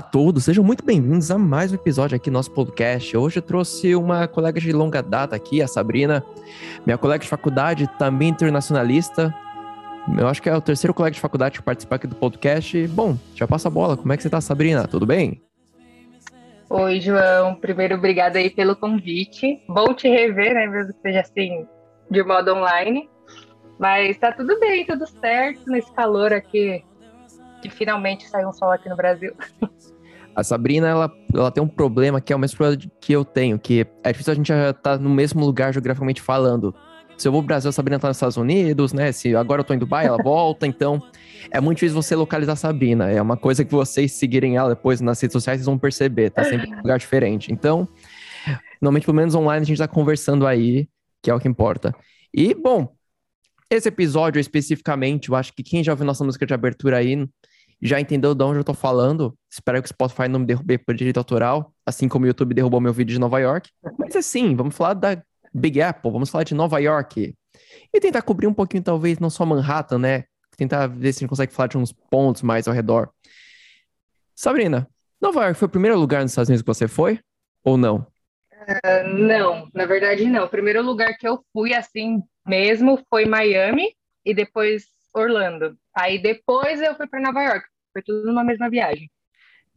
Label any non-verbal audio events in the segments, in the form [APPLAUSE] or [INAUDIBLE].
Olá a todos, sejam muito bem-vindos a mais um episódio aqui do nosso podcast. Hoje eu trouxe uma colega de longa data aqui, a Sabrina, minha colega de faculdade, também internacionalista. Eu acho que é o terceiro colega de faculdade que participa aqui do podcast. Bom, já passa a bola. Como é que você tá, Sabrina? Tudo bem? Oi, João. Primeiro, obrigada aí pelo convite. Bom te rever, né? Mesmo que seja assim, de modo online. Mas tá tudo bem, tudo certo nesse calor aqui que finalmente saiu um sol aqui no Brasil. [LAUGHS] A Sabrina, ela, ela tem um problema que é o mesmo problema que eu tenho, que é difícil a gente estar tá no mesmo lugar geograficamente falando. Se eu vou pro Brasil, a Sabrina tá nos Estados Unidos, né? Se agora eu tô em Dubai, ela volta, então é muito difícil você localizar a Sabrina. É uma coisa que vocês seguirem ela depois nas redes sociais, vocês vão perceber, tá sempre em um lugar diferente. Então, normalmente, pelo menos online, a gente tá conversando aí, que é o que importa. E, bom, esse episódio especificamente, eu acho que quem já ouviu nossa música de abertura aí já entendeu de onde eu tô falando. Espero que o Spotify não me derrube por direito autoral, assim como o YouTube derrubou meu vídeo de Nova York. Mas assim, vamos falar da Big Apple, vamos falar de Nova York. E tentar cobrir um pouquinho, talvez, não só Manhattan, né? Tentar ver se a gente consegue falar de uns pontos mais ao redor. Sabrina, Nova York foi o primeiro lugar nos Estados Unidos que você foi? Ou não? Uh, não, na verdade não. O primeiro lugar que eu fui assim mesmo foi Miami e depois Orlando. Aí depois eu fui para Nova York. Foi tudo numa mesma viagem.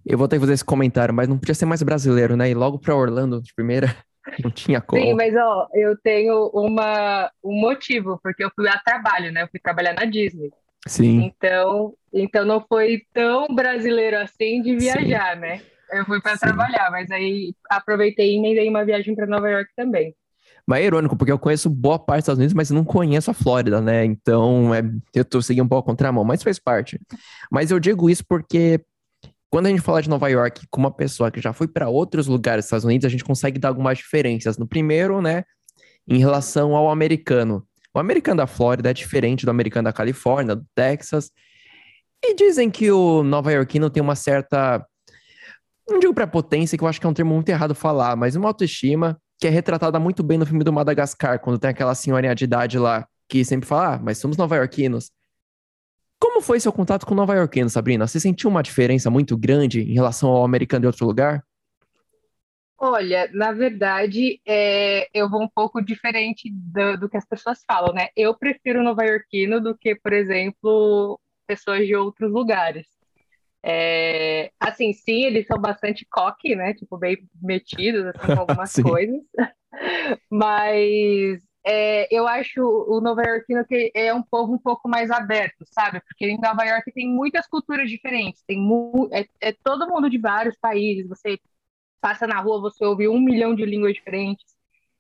Eu vou ter que fazer esse comentário, mas não podia ser mais brasileiro, né? E logo para Orlando de primeira, [LAUGHS] não tinha como. Sim, mas ó, eu tenho uma, um motivo, porque eu fui a trabalho, né? Eu fui trabalhar na Disney. Sim. Então, então não foi tão brasileiro assim de viajar, Sim. né? Eu fui para trabalhar, mas aí aproveitei e emendei uma viagem para Nova York também. Mas é irônico, porque eu conheço boa parte dos Estados Unidos, mas não conheço a Flórida, né? Então, é, eu tô seguindo um pouco a contramão, mas faz parte. Mas eu digo isso porque quando a gente fala de Nova York com uma pessoa que já foi para outros lugares dos Estados Unidos, a gente consegue dar algumas diferenças. No primeiro, né, em relação ao americano. O americano da Flórida é diferente do americano da Califórnia, do Texas. E dizem que o nova iorquino tem uma certa. Não digo prepotência, que eu acho que é um termo muito errado falar, mas uma autoestima que é retratada muito bem no filme do Madagascar, quando tem aquela senhorinha de idade lá que sempre fala, ah, mas somos nova-iorquinos. Como foi seu contato com nova-iorquino, Sabrina? Você sentiu uma diferença muito grande em relação ao americano de outro lugar? Olha, na verdade, é, eu vou um pouco diferente do, do, que as pessoas falam, né? Eu prefiro nova-iorquino do que, por exemplo, pessoas de outros lugares. É, assim, sim, eles são bastante coque, né? Tipo, bem metidos assim, com [LAUGHS] algumas coisas. [LAUGHS] Mas é, eu acho o Nova Yorkino que é um povo um pouco mais aberto, sabe? Porque em Nova York tem muitas culturas diferentes, tem é, é, todo mundo de vários países. Você passa na rua, você ouve um milhão de línguas diferentes.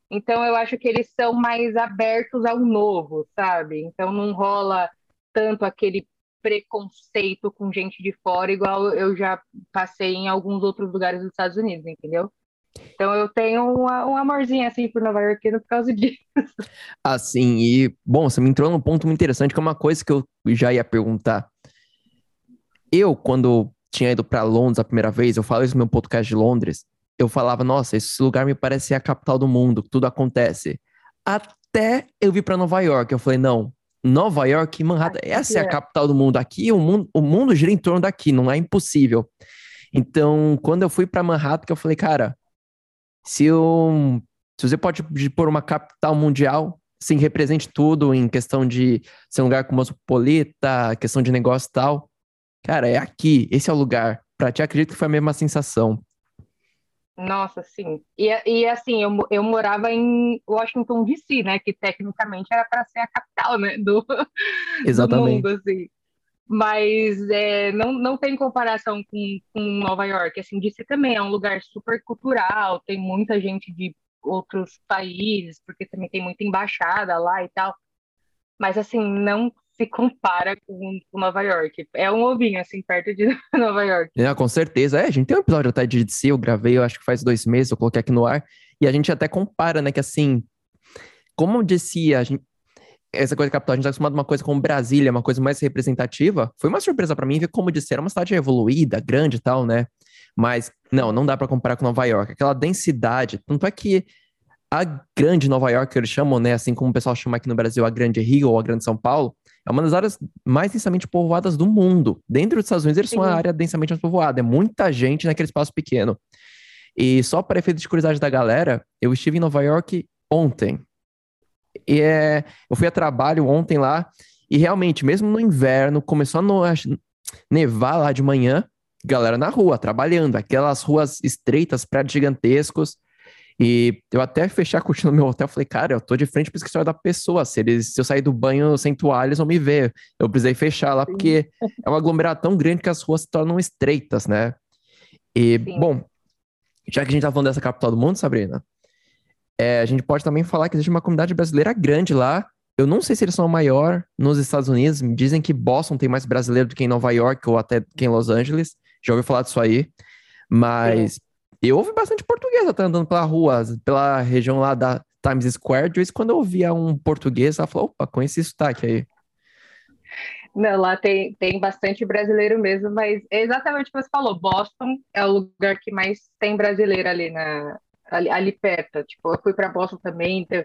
Então eu acho que eles são mais abertos ao novo, sabe? Então não rola tanto aquele preconceito com gente de fora, igual eu já passei em alguns outros lugares dos Estados Unidos, entendeu? Então eu tenho uma, um amorzinho assim por Nova York por causa disso. [LAUGHS] Assim, e bom, você me entrou num ponto muito interessante, que é uma coisa que eu já ia perguntar. Eu, quando tinha ido para Londres a primeira vez, eu falei isso no meu podcast de Londres, eu falava, nossa, esse lugar me parece a capital do mundo, tudo acontece. Até eu vir para Nova York, eu falei, não, Nova York, Manhattan, essa é a é. capital do mundo. Aqui o mundo, o mundo gira em torno daqui, não é impossível. Então, quando eu fui para Manhattan, eu falei, cara, se, eu, se você pode pôr uma capital mundial, sim, represente tudo em questão de ser um lugar cosmopolita, questão de negócio e tal, cara, é aqui, esse é o lugar. Pra ti, acredito que foi a mesma sensação. Nossa, sim. E, e assim, eu, eu morava em Washington DC, né? Que tecnicamente era para ser a capital, né? Do, [LAUGHS] Exatamente. do mundo, assim. Mas é, não, não tem comparação com, com Nova York. Assim, DC também é um lugar super cultural, tem muita gente de outros países, porque também tem muita embaixada lá e tal. Mas assim, não se compara com, Nova York. É um ovinho, assim, perto de [LAUGHS] Nova York. É, com certeza. É, a gente tem um episódio até de DC, eu gravei, eu acho que faz dois meses, eu coloquei aqui no ar, e a gente até compara, né, que assim, como disse, a gente, essa coisa capital, a gente tá acostumado a uma coisa como Brasília, uma coisa mais representativa, foi uma surpresa para mim ver como disse, era uma cidade evoluída, grande e tal, né, mas não, não dá para comparar com Nova York, aquela densidade, tanto é que a grande Nova York, eles chamam, né? Assim como o pessoal chama aqui no Brasil a grande Rio ou a grande São Paulo, é uma das áreas mais densamente povoadas do mundo. Dentro dos Estados Unidos, eles Sim. são a área densamente mais povoada. É muita gente naquele espaço pequeno. E só para efeito de curiosidade da galera, eu estive em Nova York ontem. E é, eu fui a trabalho ontem lá, e realmente, mesmo no inverno, começou a no, nevar lá de manhã, galera na rua, trabalhando, aquelas ruas estreitas, prédios gigantescos. E eu até fechei a cortina no meu hotel, falei, cara, eu tô de frente pro escritório da pessoa, se, eles, se eu sair do banho sem toalha, eles vão me ver. Eu precisei fechar lá, porque é um aglomerado tão grande que as ruas se tornam estreitas, né? E, Sim. bom, já que a gente tá falando dessa capital do mundo, Sabrina, é, a gente pode também falar que existe uma comunidade brasileira grande lá. Eu não sei se eles são a maior nos Estados Unidos. Me dizem que Boston tem mais brasileiro do que em Nova York ou até que em Los Angeles. Já ouvi falar disso aí. Mas eu ouvi bastante português até andando pela rua, pela região lá da Times Square. De vez quando eu ouvia um português, ela falou, opa, conheci esse sotaque aí. Não, lá tem, tem bastante brasileiro mesmo, mas é exatamente o que você falou. Boston é o lugar que mais tem brasileiro ali, na, ali, ali perto. Tipo, eu fui para Boston também, tem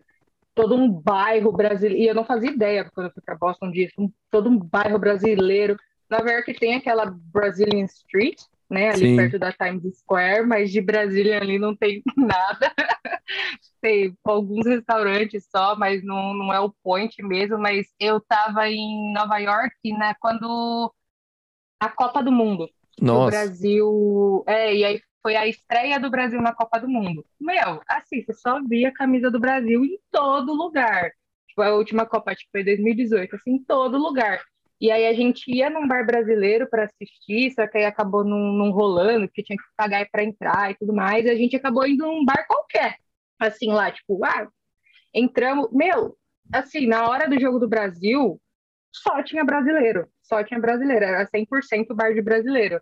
todo um bairro brasileiro. E eu não fazia ideia quando eu fui para Boston disso. Um, todo um bairro brasileiro. Nova York tem aquela Brazilian Street, né? Ali Sim. perto da Times Square, mas de Brasília ali não tem [LAUGHS] nada. tem alguns restaurantes só, mas não, não é o point mesmo. Mas eu estava em Nova York né, quando a Copa do Mundo. Nossa. O Brasil. É, e aí foi a estreia do Brasil na Copa do Mundo. Meu, assim, você só via a camisa do Brasil em todo lugar. Tipo, a última Copa, tipo, foi 2018, assim, em todo lugar. E aí a gente ia num bar brasileiro para assistir, só que aí acabou não, rolando, porque tinha que pagar para entrar e tudo mais, e a gente acabou indo num bar qualquer. Assim, lá, tipo, ah, entramos. Meu, assim, na hora do jogo do Brasil, só tinha brasileiro. Só tinha brasileiro, era 100% bar de brasileiro.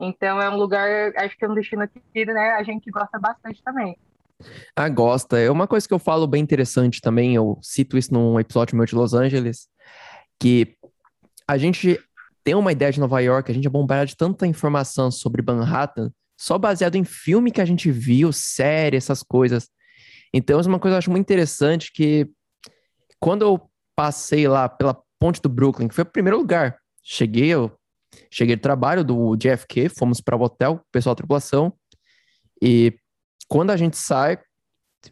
Então é um lugar, acho que é um destino que né, a gente gosta bastante também. Ah, gosta. É uma coisa que eu falo bem interessante também, eu cito isso num episódio meu de Los Angeles, que a gente tem uma ideia de Nova York, a gente é bombardeado de tanta informação sobre Manhattan, só baseado em filme que a gente viu, série, essas coisas. Então, é uma coisa que eu acho muito interessante que quando eu passei lá pela ponte do Brooklyn, que foi o primeiro lugar, cheguei, eu cheguei do trabalho do JFK, fomos para o hotel, pessoal da tripulação, e quando a gente sai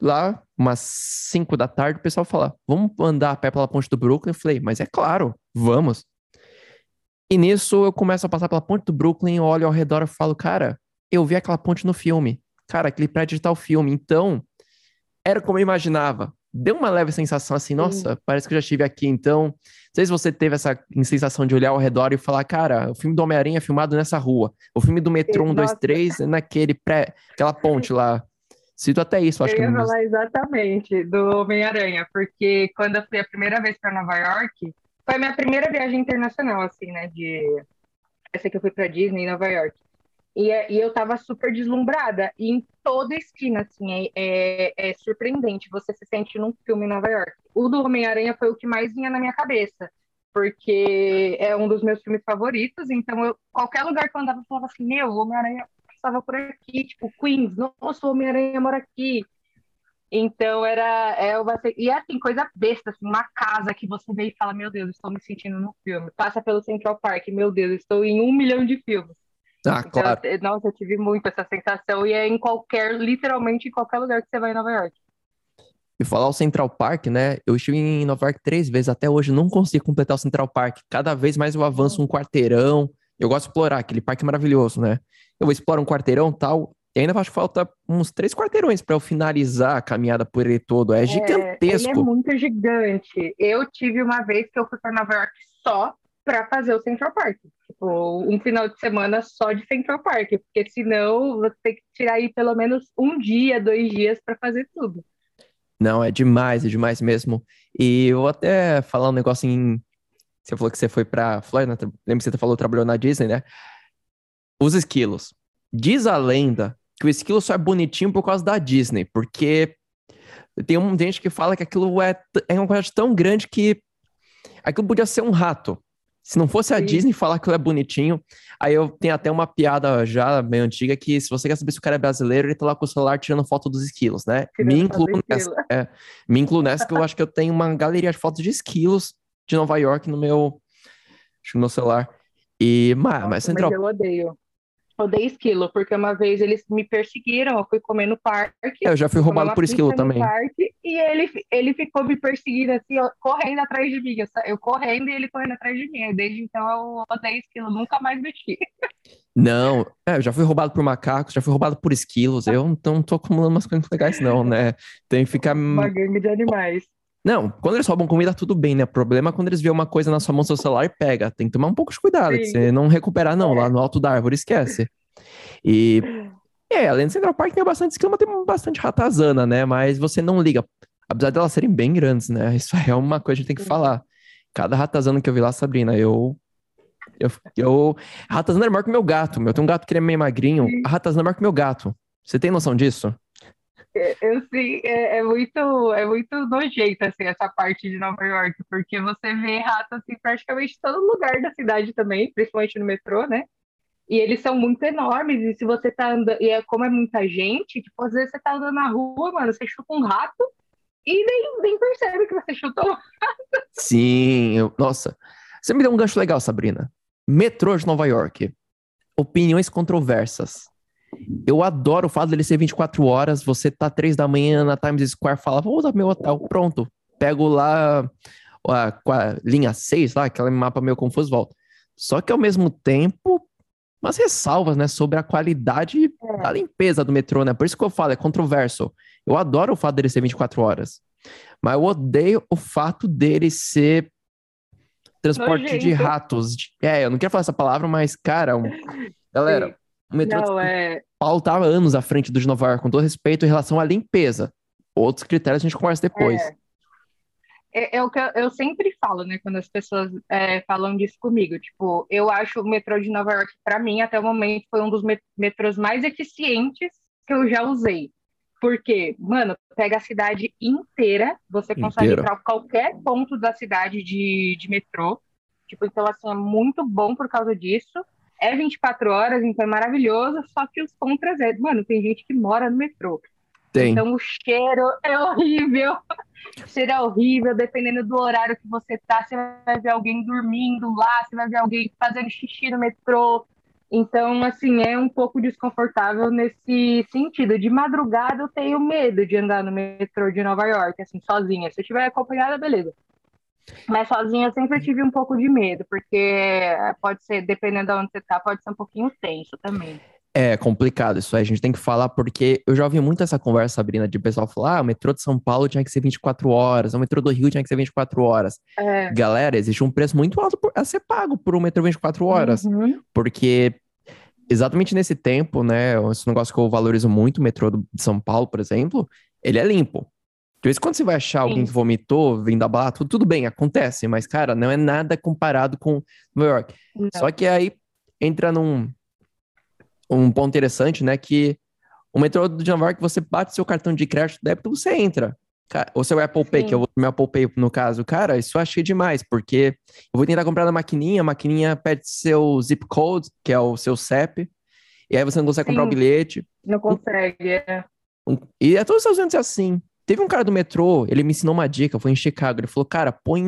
lá, umas 5 da tarde, o pessoal fala, vamos andar a pé pela ponte do Brooklyn? Eu falei, mas é claro, vamos. E nisso eu começo a passar pela ponte do Brooklyn, olho ao redor e falo, cara, eu vi aquela ponte no filme. Cara, aquele prédio de tal filme. Então, era como eu imaginava. Deu uma leve sensação assim, nossa, parece que eu já estive aqui. Então, não sei se você teve essa sensação de olhar ao redor e falar, cara, o filme do Homem-Aranha é filmado nessa rua. O filme do Metrô 123 é naquele pré, aquela ponte lá. Cito até isso, acho eu que. Eu ia falar exatamente do Homem-Aranha, porque quando eu fui a primeira vez para Nova York, foi minha primeira viagem internacional, assim, né? De essa que eu fui para Disney, Nova York. E, e, eu tava super deslumbrada. E em toda esquina, assim, é, é, é, surpreendente. Você se sente num filme em Nova York. O do Homem-Aranha foi o que mais vinha na minha cabeça. Porque é um dos meus filmes favoritos. Então, eu, qualquer lugar que eu andava, eu falava assim: Meu, o Homem-Aranha passava por aqui. Tipo, Queens, nossa, o Homem-Aranha mora aqui. Então era é uma, e é assim coisa besta, assim, uma casa que você vê e fala, meu Deus, estou me sentindo no filme. Passa pelo Central Park, meu Deus, estou em um milhão de filmes. Ah, então, claro. Nossa, eu tive muito essa sensação e é em qualquer, literalmente em qualquer lugar que você vai em Nova York. E falar o Central Park, né? Eu estive em Nova York três vezes, até hoje não consigo completar o Central Park. Cada vez mais eu avanço um quarteirão. Eu gosto de explorar aquele parque maravilhoso, né? Eu vou explorar um quarteirão tal. E ainda acho que falta uns três quarteirões para eu finalizar a caminhada por ele todo. É, é gigantesco. Ele é muito gigante. Eu tive uma vez que eu fui para Nova York só para fazer o Central Park. Tipo, um final de semana só de Central Park, porque senão você tem que tirar aí pelo menos um dia, dois dias para fazer tudo. Não, é demais, é demais mesmo. E eu vou até falar um negócio em. Você falou que você foi para Flórida, lembra que você falou que trabalhou na Disney, né? Os esquilos. Diz a lenda que o esquilo só é bonitinho por causa da Disney, porque tem um gente que fala que aquilo é, é uma quantidade tão grande que aquilo podia ser um rato. Se não fosse a Sim. Disney falar que ele é bonitinho, aí eu tenho até uma piada já meio antiga que se você quer saber se o cara é brasileiro, ele tá lá com o celular tirando foto dos esquilos, né? me incluo, nessa, é, me incluo nessa que eu acho que eu tenho uma galeria de fotos de esquilos de Nova York no meu, no meu celular. E, mas, mas Central... Mas eu odeio. Odeio esquilo, porque uma vez eles me perseguiram, eu fui comer no parque. É, eu já fui roubado por esquilo também. Parque, e ele, ele ficou me perseguindo assim, correndo atrás de mim. Eu, eu, correndo e ele correndo atrás de mim. Desde então eu odeio esquilo, nunca mais mexi. Não, é, eu já fui roubado por macacos, já fui roubado por esquilos. Eu não tô acumulando umas coisas legais, não, né? Tem que ficar. Uma gangue de animais. Não, quando eles roubam comida, tudo bem, né? O problema é quando eles veem uma coisa na sua mão, seu celular, e pega. Tem que tomar um pouco de cuidado, você não recuperar, não, é. lá no alto da árvore, esquece. E, é, além do Central Park, tem bastante esquema, tem bastante ratazana, né? Mas você não liga. Apesar delas serem bem grandes, né? [LAUGHS] Isso é uma coisa que a gente tem que falar. Cada ratazana que eu vi lá, Sabrina, eu eu, eu... A ratazana é maior que meu gato. Eu tenho um gato que é meio magrinho. A ratazana é maior que meu gato. Você tem noção disso? É, eu sim, é, é, muito, é muito nojento, assim, essa parte de Nova York, porque você vê ratos, assim, praticamente todo lugar da cidade também, principalmente no metrô, né? E eles são muito enormes, e se você tá andando, e é, como é muita gente, tipo, às vezes você tá andando na rua, mano, você chuta um rato e nem, nem percebe que você chutou um rato. Sim, eu, nossa. Você me deu um gancho legal, Sabrina. Metrô de Nova York. Opiniões controversas. Eu adoro o fato dele ser 24 horas, você tá três da manhã na Times Square, fala, vou usar meu hotel, pronto. Pego lá a, a linha 6, lá, aquele mapa meio confuso, volta. Só que ao mesmo tempo, umas ressalvas, né, sobre a qualidade é. da limpeza do metrô, né? Por isso que eu falo, é controverso. Eu adoro o fato dele ser 24 horas, mas eu odeio o fato dele ser transporte Nojento. de ratos. É, eu não quero falar essa palavra, mas, cara, um... [LAUGHS] galera. O metrô não, é... Paulo tá anos à frente do de Nova York, com todo respeito em relação à limpeza. Outros critérios a gente conversa depois. É. É, é, o que eu, eu, sempre falo, né, quando as pessoas é, falam disso comigo. Tipo, eu acho o metrô de Nova York, para mim, até o momento, foi um dos metrôs mais eficientes que eu já usei. Porque, mano, pega a cidade inteira, você consegue inteira. entrar qualquer ponto da cidade de, de metrô. Tipo, então, assim, é muito bom por causa disso é 24 horas, então é maravilhoso, só que os contras é, mano, tem gente que mora no metrô. Tem. Então o cheiro [LAUGHS] é horrível. O cheiro é horrível, dependendo do horário que você tá, você vai ver alguém dormindo lá, você vai ver alguém fazendo xixi no metrô. Então, assim, é um pouco desconfortável nesse sentido. De madrugada eu tenho medo de andar no metrô de Nova York, assim, sozinha. Se eu estiver acompanhada, beleza. Mas sozinha eu sempre tive um pouco de medo, porque pode ser, dependendo de onde você tá, pode ser um pouquinho tenso também. É complicado isso aí, a gente tem que falar, porque eu já ouvi muito essa conversa, Sabrina, de pessoal falar: ah, o metrô de São Paulo tinha que ser 24 horas, o metrô do Rio tinha que ser 24 horas. É. Galera, existe um preço muito alto a ser pago por um metrô 24 horas, uhum. porque exatamente nesse tempo, né, esse negócio que eu valorizo muito, o metrô de São Paulo, por exemplo, ele é limpo. De vez em quando você vai achar Sim. alguém que vomitou, vindo abalar, tudo, tudo bem, acontece, mas, cara, não é nada comparado com New York. Não. Só que aí entra num um ponto interessante, né? Que o metrô de Nova York, você bate seu cartão de crédito, débito, você entra. Ou seu Apple Pay, Sim. que eu vou meu Apple Pay no caso. Cara, isso eu achei demais, porque eu vou tentar comprar na maquininha, a maquininha pede seu zip code, que é o seu CEP, e aí você não consegue Sim. comprar o bilhete. Não consegue, é. E é todos os Estados Unidos é assim. Teve um cara do metrô, ele me ensinou uma dica, foi em Chicago. Ele falou, cara, põe.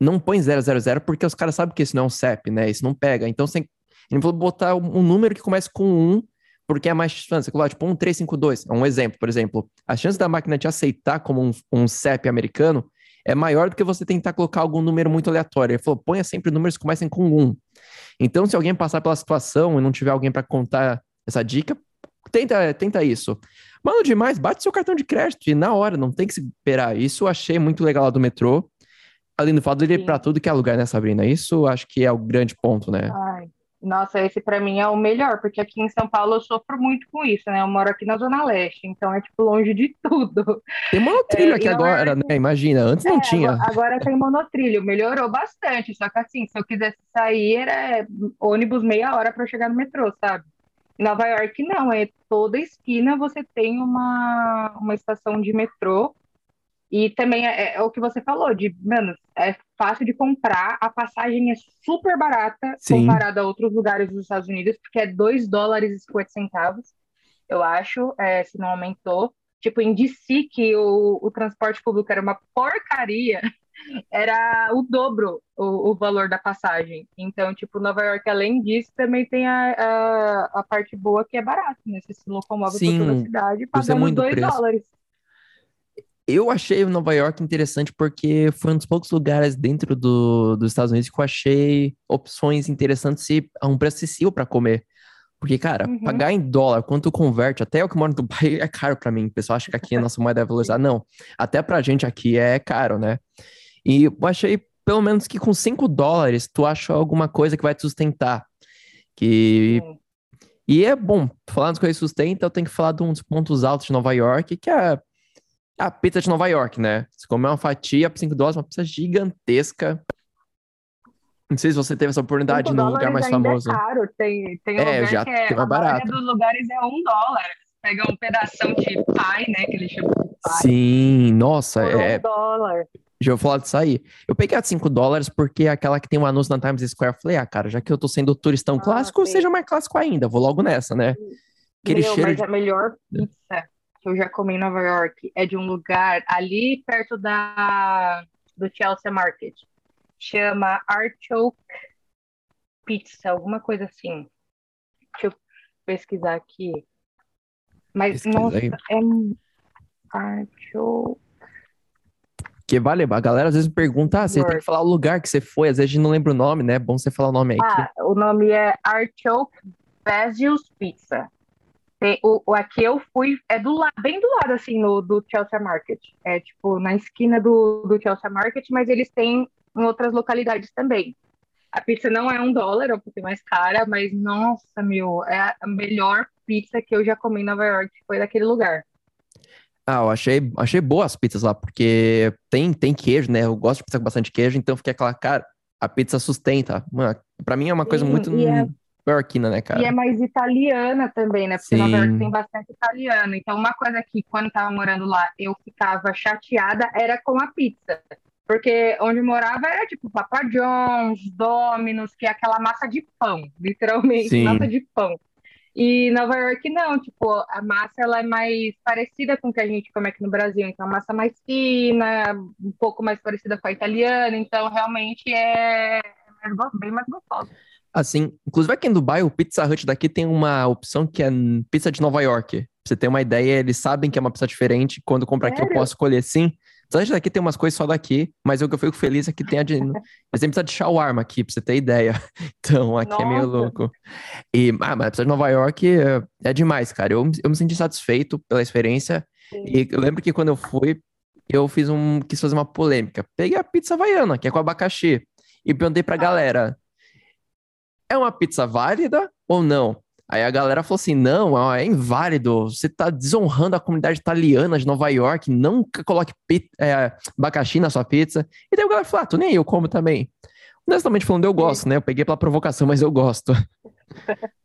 Não põe 000 porque os caras sabem que isso não é um CEP, né? Isso não pega. Então você. Ele falou botar um número que começa com 1, porque é mais chance. Você coloca, tipo, 1352. É um exemplo, por exemplo. A chance da máquina te aceitar como um, um CEP americano é maior do que você tentar colocar algum número muito aleatório. Ele falou, ponha sempre números que comecem com 1. Então, se alguém passar pela situação e não tiver alguém para contar essa dica, tenta, tenta isso. Mano, demais, bate seu cartão de crédito e na hora, não tem que esperar. Isso eu achei muito legal lá do metrô. Além do fato de ele ir pra tudo que é lugar, né, Sabrina? Isso acho que é o grande ponto, né? Ai, nossa, esse para mim é o melhor, porque aqui em São Paulo eu sofro muito com isso, né? Eu moro aqui na Zona Leste, então é tipo longe de [LAUGHS] tudo. Tem monotrilho é, aqui agora, é... né? Imagina, antes é, não tinha. Agora tem monotrilho, melhorou bastante, só que assim, se eu quisesse sair, era ônibus meia hora para chegar no metrô, sabe? Nova York não, é toda esquina você tem uma, uma estação de metrô. E também é, é, o que você falou, de, mano, é fácil de comprar, a passagem é super barata Sim. comparada a outros lugares dos Estados Unidos, porque é 2 dólares e 50 centavos, eu acho, é, se não aumentou. Tipo, em DC, que o, o transporte público era uma porcaria, era o dobro o, o valor da passagem. Então, tipo, Nova York, além disso, também tem a, a, a parte boa que é barato, né? Você se locomove por toda a Sim, cidade pagando muito 2 preço. dólares. Eu achei Nova York interessante porque foi um dos poucos lugares dentro do, dos Estados Unidos que eu achei opções interessantes e a um preço acessível para comer. Porque, cara, Uhum. pagar em dólar, quanto converte, até eu que moro no [LAUGHS] Dubai, é caro para mim. O pessoal acha que aqui a nossa moeda é valorizada. Não, até pra gente aqui é caro, né? E eu achei, pelo menos, que com 5 dólares tu acha alguma coisa que vai te sustentar. Que... E é bom, falando que sustenta, eu tenho que falar de um dos pontos altos de Nova York, que é a pizza de Nova York, né? Você comer uma fatia por 5 dólares, uma pizza gigantesca. Não sei se você teve essa oportunidade 5 no lugar mais ainda famoso. é caro. Tem, tem É, lugar já que é, a barato. dos lugares é um dólar. Pega um pedação de pie, né? Que eles chamam de pie, Sim, nossa, por um é, dólar. Já vou falar disso aí. Eu peguei a de 5 dólares porque é aquela que tem um anúncio na Times Square. Eu falei, ah, cara, já que eu tô sendo turistão Ah, clássico, sim. seja mais clássico ainda. Vou logo nessa, né? Aquele Meu, cheiro mas de... a melhor pizza que eu já comi em Nova York é de um lugar ali perto da do Chelsea Market. Chama Artichoke Pizza, alguma coisa assim. Deixa eu pesquisar aqui. Mas, Pesquisa nossa, é Artichoke. Que vale, a galera às vezes pergunta, ah, você tem que falar o lugar que você foi, às vezes a gente não lembra o nome, né? É bom você falar o nome aí. Ah, o nome é Artichoke Basil's Pizza. Tem, o, o aqui eu fui, é do lado, bem do lado, assim, no, do Chelsea Market. É, tipo, na esquina do, do Chelsea Market, mas eles têm em outras localidades também. A pizza não é um dólar, é um pouquinho mais cara, mas, nossa, meu, é a melhor pizza que eu já comi em Nova York, foi daquele lugar. Ah, eu achei, achei boas as pizzas lá, porque tem, tem queijo, né? Eu gosto de pizza com bastante queijo, então fiquei aquela, cara, a pizza sustenta. Mano, pra mim é uma coisa Sim, muito é- nova-iorquina, né, E é cara? mais italiana também, né? Porque Nova York Sim. tem bastante italiano. Então, uma coisa que, quando tava morando lá, eu ficava chateada era com a pizza. Porque onde eu morava era tipo Papa John's, Domino's, que é aquela massa de pão, literalmente, Sim. massa de pão. E Nova York não, tipo, a massa ela é mais parecida com o que a gente come aqui no Brasil. Então, a massa mais fina, um pouco mais parecida com a italiana. Então, realmente é go- bem mais gostosa. Assim, inclusive aqui em Dubai, o Pizza Hut daqui tem uma opção que é pizza de Nova York. Pra você ter uma ideia, eles sabem que é uma pizza diferente. Quando comprar aqui, eu posso escolher sim. Hut daqui tem umas coisas só daqui, mas o que eu fico feliz é que tem a de. Mas tem pizza de shawarma aqui, pra você ter ideia. [LAUGHS] Então, aqui é meio Nossa. louco. E, ah, mas a pizza de Nova York é, é demais, cara. Eu, eu me senti satisfeito pela experiência. Sim. E eu lembro que quando eu fui, eu fiz um, quis fazer uma polêmica. Peguei a pizza havaiana, que é com abacaxi, e perguntei pra galera: é uma pizza válida ou não? Aí a galera falou assim: não, é inválido. Você tá desonrando a comunidade italiana de Nova York. Nunca coloque é, abacaxi na sua pizza. E daí o galera falou: ah, tô nem eu como também. Honestamente falando, eu gosto, né? Eu peguei pela provocação, mas eu gosto. [LAUGHS]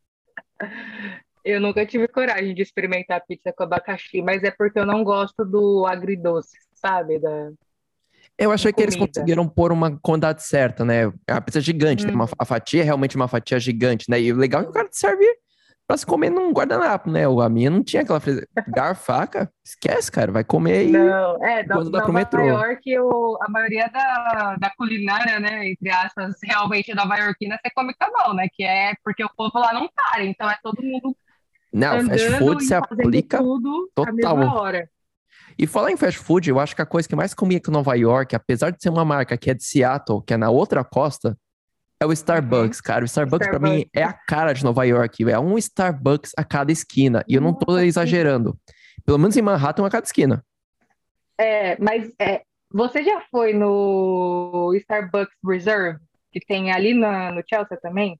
Eu nunca tive coragem de experimentar pizza com abacaxi, mas é porque eu não gosto do agridoce, sabe? Da... Eu achei que eles conseguiram pôr uma quantidade certa, né? É uma pizza gigante, né? Hum. Uma, a fatia é realmente uma fatia gigante, né? E o legal é que o cara te serve pra se comer num guardanapo, né? A minha não tinha aquela fresa. [LAUGHS] Garfo, faca, esquece, cara. Vai comer e. Não, é, da, quando dá pro Nova metrô. York, eu, a maioria da, da culinária, né, entre aspas, realmente nova-iorquina, você come com a mão, né? Que é porque o povo lá não para, então é todo mundo Não, fast food se aplica. tudo total. E falar em fast food, eu acho que a coisa que mais comia em Nova York, apesar de ser uma marca que é de Seattle, que é na outra costa, é o Starbucks, cara. O Starbucks, pra mim, Starbucks. é a cara de Nova York. É um Starbucks a cada esquina. E eu não tô exagerando. Pelo menos em Manhattan, a cada esquina. É, mas é, você já foi no Starbucks Reserve, que tem ali na, no Chelsea também?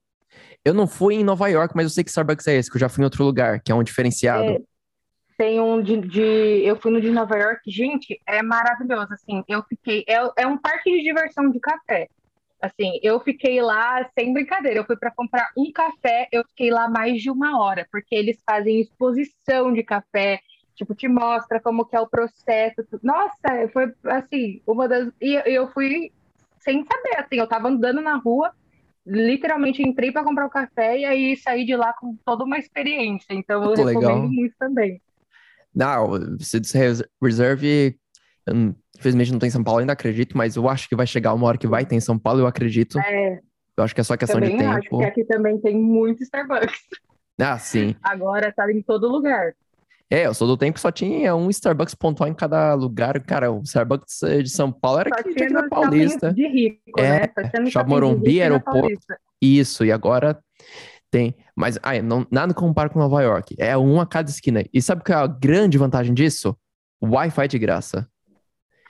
Eu não fui em Nova York, mas eu sei que Starbucks é esse, que eu já fui em outro lugar, que é um diferenciado. É, Tem um de, de- Eu fui no de Nova York, gente, é maravilhoso, assim, eu fiquei... É, é um parque de diversão de café, assim, eu fiquei lá sem brincadeira, eu fui para comprar um café, eu fiquei lá mais de uma hora, porque eles fazem exposição de café, tipo, te mostra como que é o processo, nossa, foi, assim, uma das... E eu fui sem saber, assim, eu tava andando na rua, literalmente entrei para comprar o café e aí saí de lá com toda uma experiência. Então eu recomendo legal. muito também. Não, Cities Reserve, infelizmente não tem em São Paulo, ainda acredito, mas eu acho que vai chegar uma hora que vai ter em São Paulo, eu acredito. É. Eu acho que é só questão de tempo. Acho que aqui também tem muito Starbucks. [LAUGHS] Ah, sim. Agora tá em todo lugar. É, eu sou do tempo que só tinha um Starbucks pontual em cada lugar. Cara, o Starbucks de São Paulo era aqui tinha na Paulista. De rico, é, né? Shopping Morumbi, aeroporto. Isso, e agora tem. Mas ai, não, nada compara com Nova York. É um a cada esquina. E sabe qual é a grande vantagem disso? Wi-Fi de graça.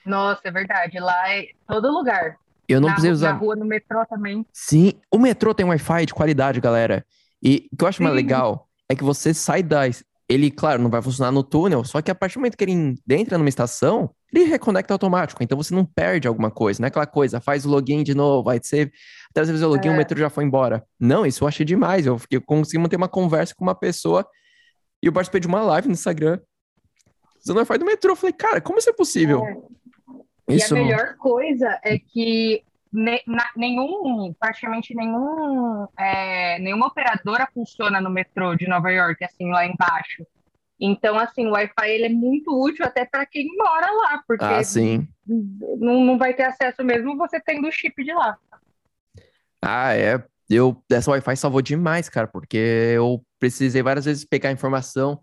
Nossa, é verdade. Lá é todo lugar. Eu não na, precisei usar. Na rua, no metrô também. Sim, o metrô tem Wi-Fi de qualidade, galera. E o que eu acho Sim. mais legal é que você sai da. Ele, claro, não vai funcionar no túnel, só que a partir do momento que ele entra numa estação, ele reconecta automático. Então você não perde alguma coisa, não é aquela coisa, faz o login de novo, aí você. Até às vezes o login, é. o metrô já foi embora. Não, isso eu achei demais. Eu, eu consegui manter uma conversa com uma pessoa e eu participei de uma live no Instagram. Usando o Wi-Fi do metrô. Eu falei, cara, como isso é possível? É. Isso... E a melhor coisa é que ne, na, nenhum, praticamente nenhum, é, nenhuma operadora funciona no metrô de Nova York, assim, lá embaixo. Então, assim, o Wi-Fi ele é muito útil até para quem mora lá, porque ah, sim. Não, não vai ter acesso mesmo você tendo o chip de lá. Ah, é. Eu, essa Wi-Fi salvou demais, cara, porque eu precisei várias vezes pegar informação.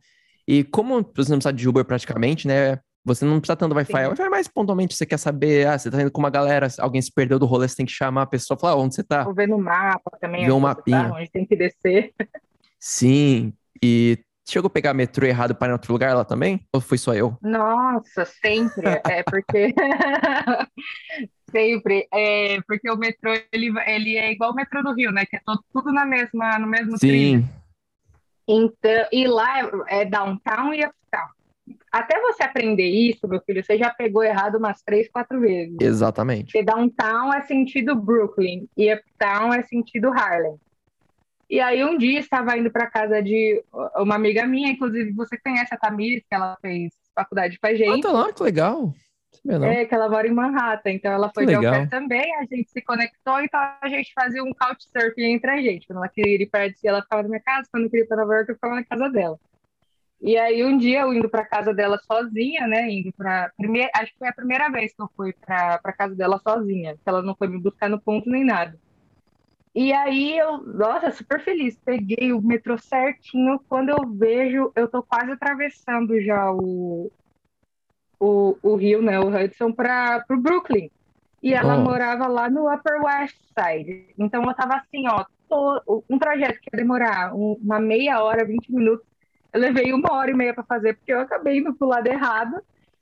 E como você não precisa de Uber praticamente, né? Você não precisa tanto Wi-Fi. Wi-Fi é mais pontualmente você quer saber, ah, você tá indo com uma galera, alguém se perdeu do rolê, você tem que chamar a pessoa, falar onde você tá. Ou ver no mapa também. Ver um tá, mapinha. Tá, onde tem que descer. [LAUGHS] Sim, e chegou a pegar metrô errado para ir em outro lugar lá também? Ou foi só eu? Nossa, sempre. é porque... [LAUGHS] sempre. É porque o metrô, ele, ele é igual o metrô do Rio, né? Que é todo, tudo na mesma, no mesmo Sim. Trilho. Então, e lá é, é downtown e uptown até você aprender isso, meu filho, você já pegou errado umas três, quatro vezes. Exatamente. Porque downtown é sentido Brooklyn e uptown é sentido Harlem. E aí um dia estava indo para casa de uma amiga minha, inclusive você conhece a Tamires, que ela fez faculdade com a gente. Ah, tá lá, que legal. É, que ela mora em Manhattan, então ela foi que de legal. também, a gente se conectou, então a gente fazia um couchsurfing entre a gente. Quando ela queria ir para si, ela ficava na minha casa, quando eu queria ir para Nova York, eu ficava na casa dela. E aí um dia eu indo para casa dela sozinha, né, indo para primeira, acho que foi a primeira vez que eu fui para casa dela sozinha, que ela não foi me buscar no ponto nem nada. E aí eu, nossa, super feliz, peguei o metrô certinho, quando eu vejo, eu tô quase atravessando já o o, o Rio, né, o Hudson para o Brooklyn. E ela oh. morava lá no Upper West Side. Então eu tava assim, ó, um trajeto que ia demorar uma meia hora, 20 minutos, eu levei uma hora e meia para fazer, porque eu acabei indo pro lado errado.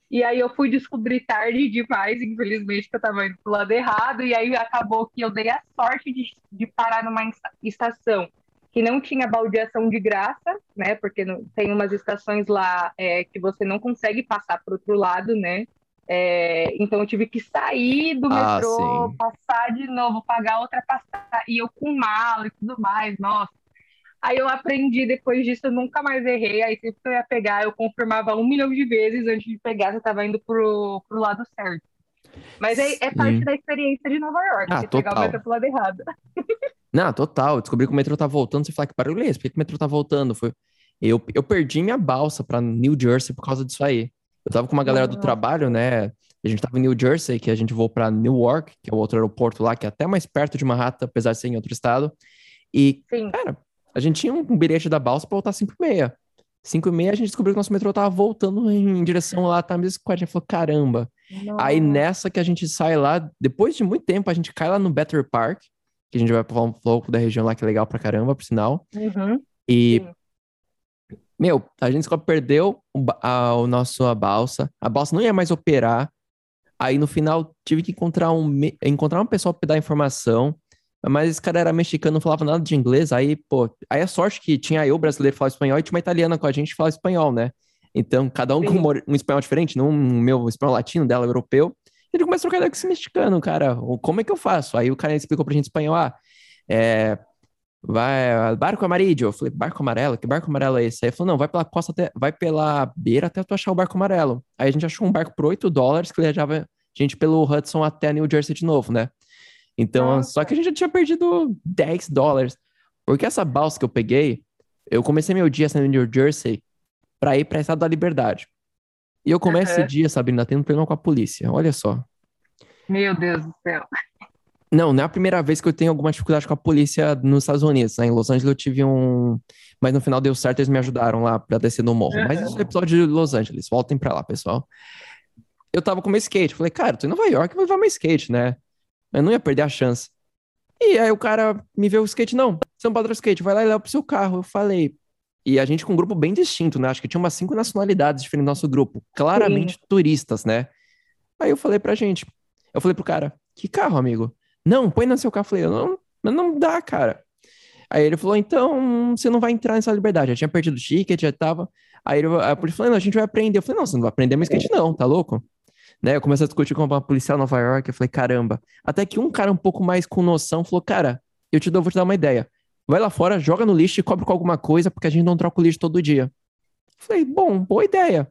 E aí eu fui descobrir tarde demais, infelizmente, que eu estava indo pro lado errado. E aí acabou que eu dei a sorte de, de parar numa estação que não tinha baldeação de graça, né? Porque não, tem umas estações lá é, que você não consegue passar para outro lado, né? É, então eu tive que sair do ah, metrô, sim. passar de novo, pagar outra passagem, e eu com mala e tudo mais, nossa. Aí eu aprendi depois disso, eu nunca mais errei. Aí sempre que eu ia pegar, eu confirmava um milhão de vezes antes de pegar se eu estava indo pro, pro lado certo. Mas é, é parte da experiência de Nova York, ah, pegar o metrô pro lado errado. [LAUGHS] Não, total. Eu descobri que o metrô tá voltando. Você fala, que barulho é esse? Por que, o metrô tá voltando? Foi... Eu, eu perdi minha balsa para New Jersey por causa disso aí. Eu tava com uma galera do trabalho, né? A gente tava em New Jersey, que a gente voou para Newark, que é o outro aeroporto lá, que é até mais perto de Manhattan, apesar de ser em outro estado. E, Sim. cara, a gente tinha um bilhete da balsa para voltar 5 e meia. 5 e meia a gente descobriu que o nosso metrô tava voltando em direção lá, Times Square. A gente falou, caramba. Aí nessa que a gente sai lá, depois de muito tempo, a gente cai lá no Better Park, que a gente vai falar um pouco da região lá, que é legal pra caramba, por sinal. Uhum. E, Sim. meu, a gente só perdeu o, a, o nosso a balsa. A balsa não ia mais operar. Aí no final tive que encontrar um, encontrar um pessoal para dar informação. Mas esse cara era mexicano, não falava nada de inglês, aí, pô, aí a sorte que tinha eu, brasileiro, falar espanhol, e tinha uma italiana com a gente que fala espanhol, né? Então, cada um Sim. com um espanhol diferente, não o meu espanhol latino, dela europeu. E ele começa a trocar ideia com esse mexicano, cara, como é que eu faço? Aí o cara explicou pra gente espanhol, ah, é, vai, barco amarillo. Eu falei, barco amarelo? Que barco amarelo é esse? Aí ele falou, não, vai pela costa, até, vai pela beira até tu achar o barco amarelo. Aí a gente achou um barco por 8 dólares que levava a gente pelo Hudson até New Jersey de novo, né? Então, Nossa. só que a gente já tinha perdido 10 dólares. Porque essa balsa que eu peguei, eu comecei meu dia saindo de New Jersey pra ir pra Estado da Liberdade. E eu começo esse Aham. dia, Sabrina, tendo problema com a polícia. Olha só. Meu Deus do céu. Não, não é a primeira vez que eu tenho alguma dificuldade com a polícia nos Estados Unidos. né? Em Los Angeles eu tive um. Mas no final deu certo, eles me ajudaram lá pra descer no morro. Mas isso é episódio de Los Angeles. Voltem pra lá, pessoal. Eu tava com meu skate. Falei, cara, tô em Nova York, vou levar meu skate, né? Eu não ia perder a chance. E aí o cara me vê o skate, não, você não pode skate, vai lá e leva pro seu carro. Eu falei. E a gente com um grupo bem distinto, né? Acho que tinha umas cinco nacionalidades diferentes no nosso grupo. Claramente turistas, né? Aí eu falei pra gente. Eu falei pro cara, que carro, amigo? Não, põe no seu carro. Eu falei, não, não dá, cara. Aí ele falou, então você não vai entrar nessa liberdade. Já tinha perdido o ticket, já tava. Aí ele, a polícia falou, não, a gente vai aprender. Eu falei, não, você não vai aprender meu skate, não, tá louco? Né? Eu comecei a discutir com uma policial em Nova York. Eu falei, caramba. Até que um cara um pouco mais com noção falou, cara, eu te dou, vou te dar uma ideia. Vai lá fora, joga no lixo e cobre com alguma coisa, porque a gente não troca o lixo todo dia. Eu falei, bom, boa ideia.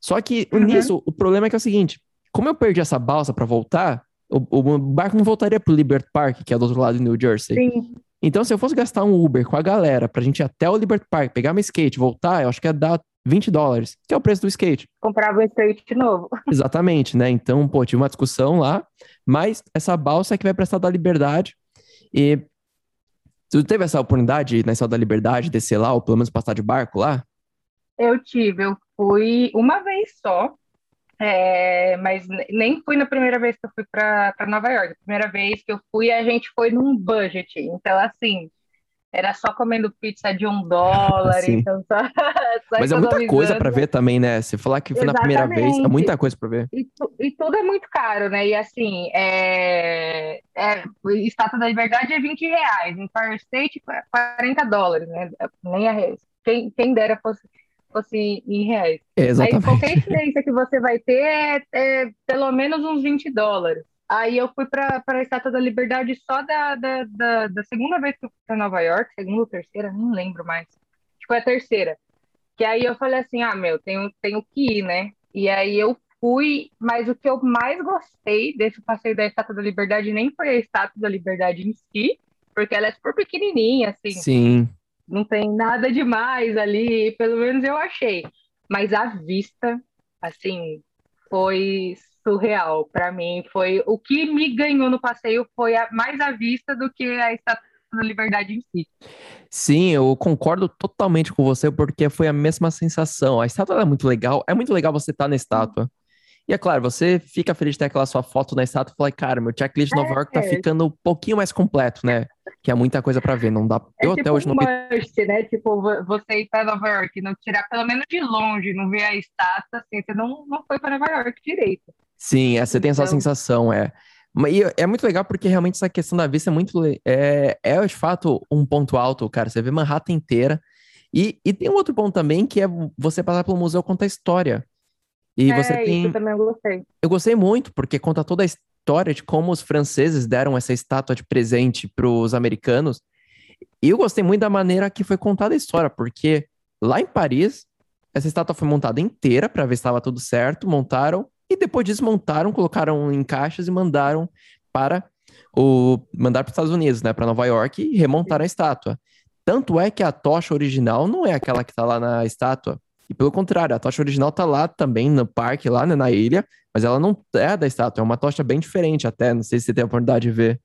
Só que Uhum. nisso, o problema é que é o seguinte: como eu perdi essa balsa pra voltar, o, o barco não voltaria pro Liberty Park, que é do outro lado de New Jersey. Sim. Então, se eu fosse gastar um Uber com a galera pra gente ir até o Liberty Park, pegar meu skate, voltar, eu acho que ia dar 20 dólares, que é o preço do skate. Comprava um skate novo. [LAUGHS] Exatamente, né? Então, pô, tive uma discussão lá, mas essa balsa é que vai prestar da liberdade. E tu teve essa oportunidade na Estado da Liberdade, descer lá, ou pelo menos passar de barco lá? Eu tive, eu fui uma vez só, é, mas ne- nem fui na primeira vez que eu fui para Nova York. A primeira vez que eu fui, a gente foi num budget. Então, assim, era só comendo pizza de um dólar, Sim. então [LAUGHS] só, só Mas é muita coisa pra ver também, né? Se falar que foi na primeira vez, é Exatamente. muita coisa pra ver. E, tu- e tudo é muito caro, né? E assim, é, é, Estátua da Liberdade é 20 reais, Empire State 40 dólares, né? Nem a reais. Quem, quem dera fosse, fosse em reais. É, Aí qualquer exatamente. experiência que você vai ter é, é pelo menos uns 20 dólares. Aí eu fui para a Estátua da Liberdade só da, da, da, da segunda vez que eu fui para Nova York, segunda ou terceira, não lembro mais. Acho que foi a terceira. Que aí eu falei assim, ah, meu, tenho, tenho que ir, né? E aí eu fui, mas o que eu mais gostei desse passeio da Estátua da Liberdade nem foi a Estátua da Liberdade em si, porque ela é super pequenininha, assim, Sim. não tem nada demais ali, pelo menos eu achei. Mas a vista, assim, foi surreal para mim. Foi o que me ganhou no passeio foi a- mais a vista do que a Estátua da Liberdade em si. Sim, eu concordo totalmente com você, porque foi a mesma sensação. A estátua é muito legal, é muito legal você estar na estátua. E é claro, você fica feliz de ter aquela sua foto na estátua e fala, cara, meu checklist de Nova York tá É. ficando um pouquinho mais completo, né? Que é muita coisa pra ver, não dá. É Eu tipo até hoje não um vi. must, né? Tipo, vo- você ir para Nova York, não tirar pelo menos de longe, não ver a estátua, assim, você não, não foi para Nova York direito. Sim, é, você tem essa Então- sensação, é. E é muito legal porque realmente essa questão da vista é muito. É, é de fato um ponto alto, cara. Você vê Manhattan inteira. E, e tem um outro ponto também que é você passar pelo museu conta a história. E você é, tem. isso eu também gostei. Eu gostei muito, porque conta toda a história de como os franceses deram essa estátua de presente para os americanos. E eu gostei muito da maneira que foi contada a história, porque lá em Paris, essa estátua foi montada inteira para ver se estava tudo certo, montaram e depois desmontaram, colocaram em caixas e mandaram para o mandar para os Estados Unidos, né, para Nova York e remontaram a estátua. Tanto é que a tocha original não é aquela que está lá na estátua. E pelo contrário, a tocha original tá lá também no parque, lá né, na ilha, mas ela não é da estátua, é uma tocha bem diferente até. Não sei se você tem a oportunidade de ver.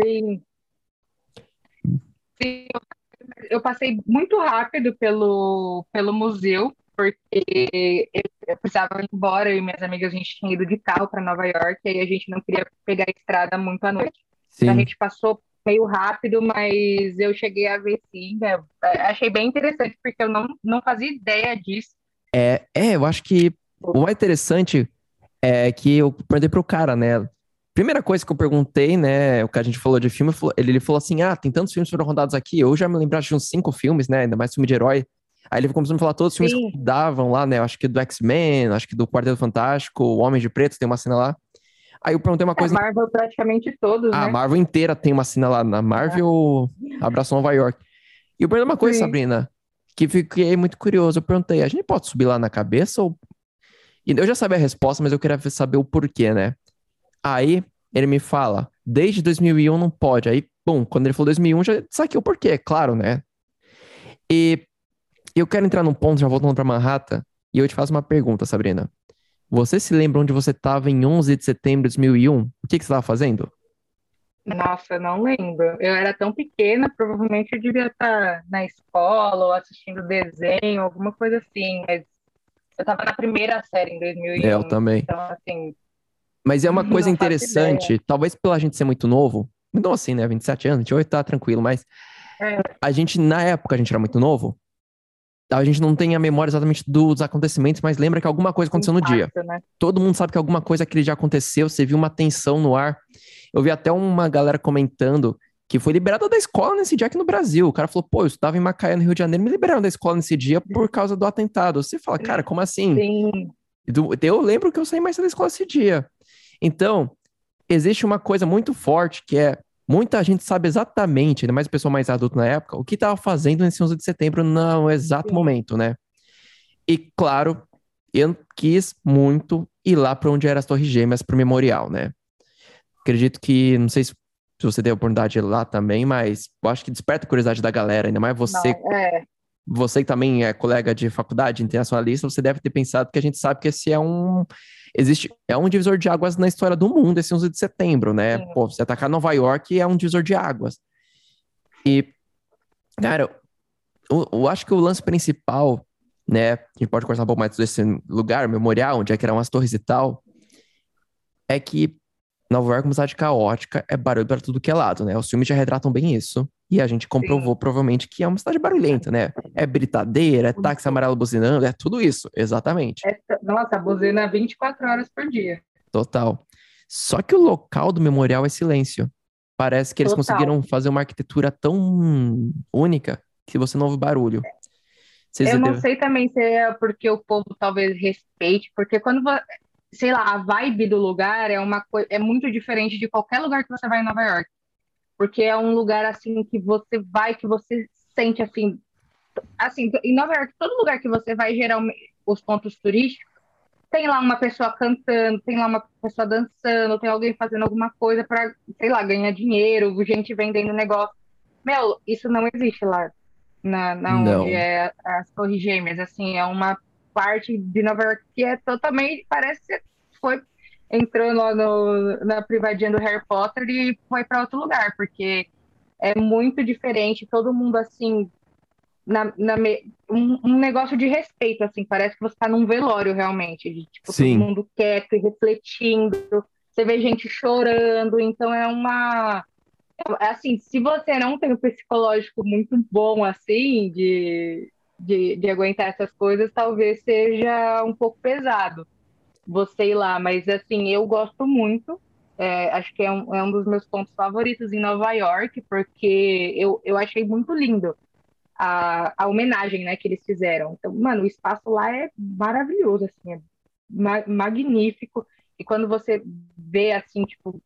Sim. Sim, eu passei muito rápido pelo, pelo museu, porque eu, precisava ir embora, eu e minhas amigas, a gente tinha ido de carro para Nova York, e aí a gente não queria pegar a estrada muito à noite. Então a Sim, gente passou meio rápido, mas eu cheguei a ver sim. né? É, Achei bem interessante, porque eu não, não fazia ideia disso. é, é, eu acho que o mais interessante é que eu perguntei pro cara, né? Primeira coisa que eu perguntei, né? O que a gente falou de filme, ele, ele falou assim: ah, tem tantos filmes que foram rodados aqui. Eu já me lembrava de uns cinco filmes, né? Ainda mais filme de herói. Aí ele começou a falar todos os filmes Sim. que davam lá, né? Eu acho que do X-Men, acho que do Quarteto Fantástico, O Homem de Preto, tem uma cena lá. Aí eu perguntei uma A coisa Marvel praticamente todos, Ah, a né? Marvel inteira tem uma cena lá. Na Marvel abraçou Nova York. E eu perguntei uma coisa, Sim. Sabrina, que fiquei muito curioso. Eu perguntei, a gente pode subir lá na cabeça? Ou... E eu já sabia a resposta, mas eu queria saber o porquê, né? Aí ele me fala, desde 2001 não pode. Aí, bom, quando ele falou 2001, já saquei o porquê, claro, né? E eu quero entrar num ponto, já voltando para Manhattan, e eu te faço uma pergunta, Sabrina. Você se lembra onde você estava em 11 de setembro de 2001? O que, que você estava fazendo? Nossa, não lembro. Eu era tão pequena, provavelmente eu devia estar na escola ou assistindo desenho, alguma coisa assim, mas eu estava na primeira série em 2001. É, eu também. Então, assim, Mas é uma coisa interessante, talvez pela gente ser muito novo, não assim, né? 27 anos, 28 tá tranquilo, mas É, a gente, na época, a gente era muito novo, a gente não tem a memória exatamente dos acontecimentos, mas lembra que alguma coisa aconteceu no dia. impacto, né? todo mundo sabe que alguma coisa aquele dia aconteceu, você viu uma tensão no ar. Eu vi até uma galera comentando que foi liberada da escola nesse dia aqui no Brasil. O cara falou, pô, eu estudava em Macaé, no Rio de Janeiro, me liberaram da escola nesse dia por causa do atentado. Você fala, cara, como assim? Sim, Do- Eu lembro que eu saí mais da escola esse dia. Então, existe uma coisa muito forte que é muita gente sabe exatamente, ainda mais o pessoal mais adulto na época, o que estava fazendo nesse 11 de setembro no exato momento, né? E claro, eu quis muito ir lá para onde eram as Torres Gêmeas pro memorial, né? Acredito que, não sei se se você teve a oportunidade de ir lá também, mas eu acho que desperta a curiosidade da galera, ainda mais você não, é, você que também é colega de faculdade internacionalista, você deve ter pensado que a gente sabe que esse é um existe é um divisor de águas na história do mundo, esse 11 de setembro, né? Sim. Pô, você atacar Nova York é um divisor de águas. E cara, eu, eu acho que o lance principal, né, a gente pode conversar um pouco mais desse lugar, memorial, onde é que eram as torres e tal, é que Nova York é uma cidade caótica, é barulho para tudo que é lado, né? Os filmes já retratam bem isso. E a gente comprovou, provavelmente, que é uma cidade barulhenta, né? É britadeira, é táxi amarelo buzinando, é tudo isso, exatamente. é, nossa, buzina 24 horas por dia. Total. Só que o local do memorial é silêncio. Parece que eles Total. conseguiram fazer uma arquitetura tão única que você não ouve barulho. Eu não sei também se é porque o povo talvez respeite, porque quando, sei lá, a vibe do lugar é uma coisa, é muito diferente de qualquer lugar que você vai em Nova York. Porque é um lugar assim que você vai, que você sente assim, assim, em Nova York, todo lugar que você vai, geralmente, os pontos turísticos, tem lá uma pessoa cantando, tem lá uma pessoa dançando, tem alguém fazendo alguma coisa para, sei lá, ganhar dinheiro, gente vendendo negócio. Meu, isso não existe lá na, na Não. onde é as Torres Gêmeas, assim, é uma parte de Nova York que é totalmente, parece que foi, entrou lá no, na privadinha do Harry Potter e foi para outro lugar, porque é muito diferente, todo mundo assim, na, na me- um, um negócio de respeito, assim, parece que você tá num velório realmente, de tipo, Sim. todo mundo quieto e refletindo, você vê gente chorando, então é uma é assim, se você não tem um psicológico muito bom assim de, de, de aguentar essas coisas, talvez seja um pouco pesado você ir lá, mas assim, eu gosto muito. é, acho que é um, é um dos meus pontos favoritos em Nova York, porque eu, eu achei muito lindo a, a homenagem, né, que eles fizeram. Então, mano, o espaço lá é maravilhoso, assim, é ma- magnífico. E quando você vê, assim, tipo,